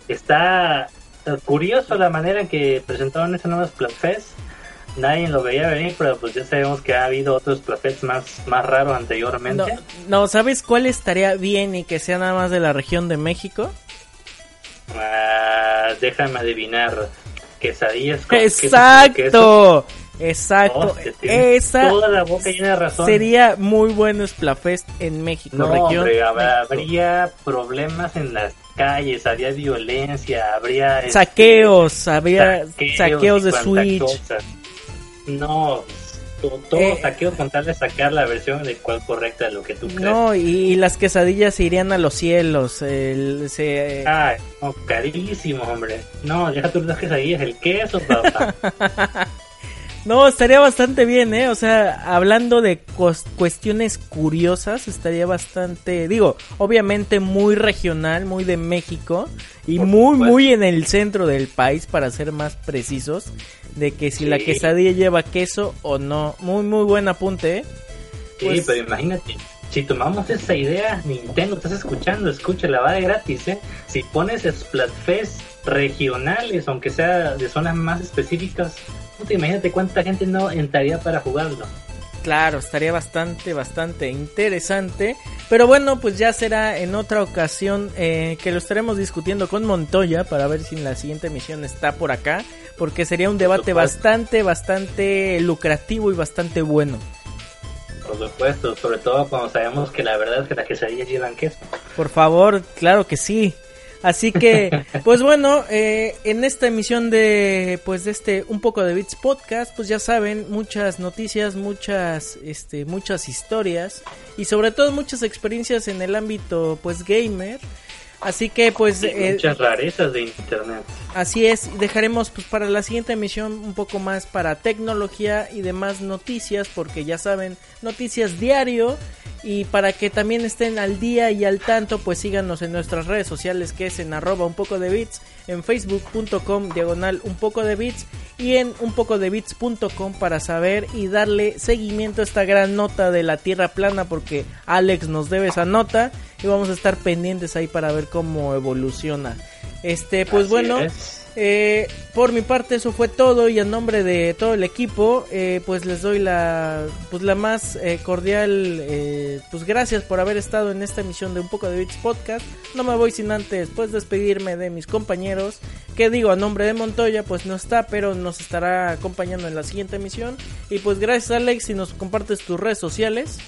S4: está curioso la manera en que presentaron ese nuevo Splatfest. Nadie lo veía venir, pero pues ya sabemos que ha habido otros Splatfests más, más raros anteriormente.
S3: No, ¿sabes cuál estaría bien y que sea nada más de la región de México?
S4: Ah, déjame adivinar. Quesadillas
S3: con Exacto. Exacto, esa toda la boca llena razón. sería muy bueno Splafest en México.
S4: No, hombre, habría problemas en las calles, habría violencia, habría
S3: este, saqueos, habría saqueos, de Switch.
S4: No, todo eh, saqueo con tal de sacar la versión de cual correcta de lo que tú crees.
S3: No, y, las quesadillas se irían a los cielos. El, se...
S4: Ay, carísimo, hombre. No, deja tú las quesadillas, el queso, papá. [LAUGHS]
S3: No, estaría bastante bien, ¿eh? O sea, hablando de cuestiones curiosas, estaría bastante, digo, obviamente muy regional, muy de México y muy, muy en el centro del país, para ser más precisos, de que si la quesadilla lleva queso o no. Muy, muy buen apunte, ¿eh?
S4: Sí, pues pero imagínate, si tomamos esa idea, Nintendo, estás escuchando, escúchala, va de gratis, ¿eh? Si pones Splatfest regionales, aunque sea de zonas más específicas, imagínate cuánta gente no entraría para jugarlo.
S3: Claro, estaría bastante, bastante interesante. Pero bueno, pues ya será en otra ocasión eh, que lo estaremos discutiendo con Montoya para ver si en la siguiente emisión está por acá. Porque sería un debate bastante, bastante lucrativo y bastante bueno.
S4: Por supuesto, sobre todo cuando sabemos que la verdad es que las quesadillas llevan queso.
S3: Por favor, claro que sí. Así que, pues bueno, eh, en esta emisión de, pues de este un poco de Beats podcast, pues ya saben, muchas noticias, muchas, este, muchas historias y sobre todo muchas experiencias en el ámbito, pues gamer. Así que pues...
S4: Eh, muchas rarezas de internet.
S3: Así es, dejaremos pues para la siguiente emisión un poco más para tecnología y demás noticias, porque ya saben, noticias diario y para que también estén al día y al tanto, pues síganos en nuestras redes sociales que es en arroba un poco de bits, en facebook.com diagonal un poco de bits y en un poco de bits.com para saber y darle seguimiento a esta gran nota de la tierra plana porque Alex nos debe esa nota y vamos a estar pendientes ahí para ver cómo evoluciona. Este, pues bueno. Eh, por mi parte eso fue todo y a nombre de todo el equipo eh, pues les doy la pues la más eh, cordial pues gracias por haber estado en esta emisión de un poco de Beats Podcast. No me voy sin antes pues despedirme de mis compañeros que digo a nombre de Montoya pues no está pero nos estará acompañando en la siguiente emisión. Y pues gracias Alex si nos compartes tus redes sociales.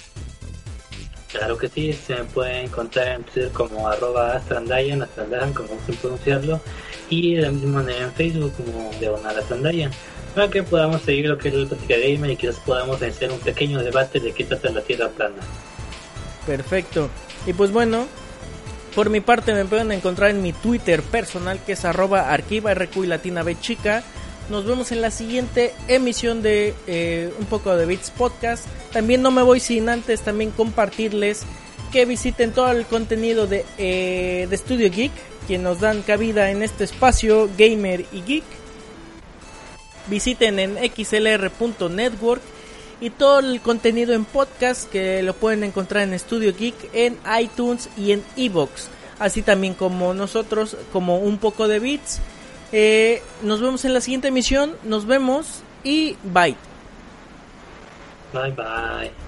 S4: Claro que sí, se me puede encontrar en Twitter como astrandayan, astrandayan como sin pronunciarlo, y de la misma manera en Facebook como Diagonal Astrandayan, para que podamos seguir lo que es el práctica gamer y quizás podamos hacer un pequeño debate de qué trata la Tierra plana.
S3: Perfecto. Y pues bueno, por mi parte me pueden encontrar en mi Twitter personal que es arroba arquiva RQ y latina B chica Nos vemos en la siguiente emisión de eh, Un poco de Beats Podcast. También no me voy sin antes también compartirles que visiten todo el contenido de, eh, de Studio Geek, que nos dan cabida en este espacio gamer y geek. Visiten en xlr.network y todo el contenido en podcast que lo pueden encontrar en Studio Geek, en iTunes y en Evox. Así también como nosotros, como un poco de bits. Eh, nos vemos en la siguiente emisión. Nos vemos y bye.
S4: Bye bye.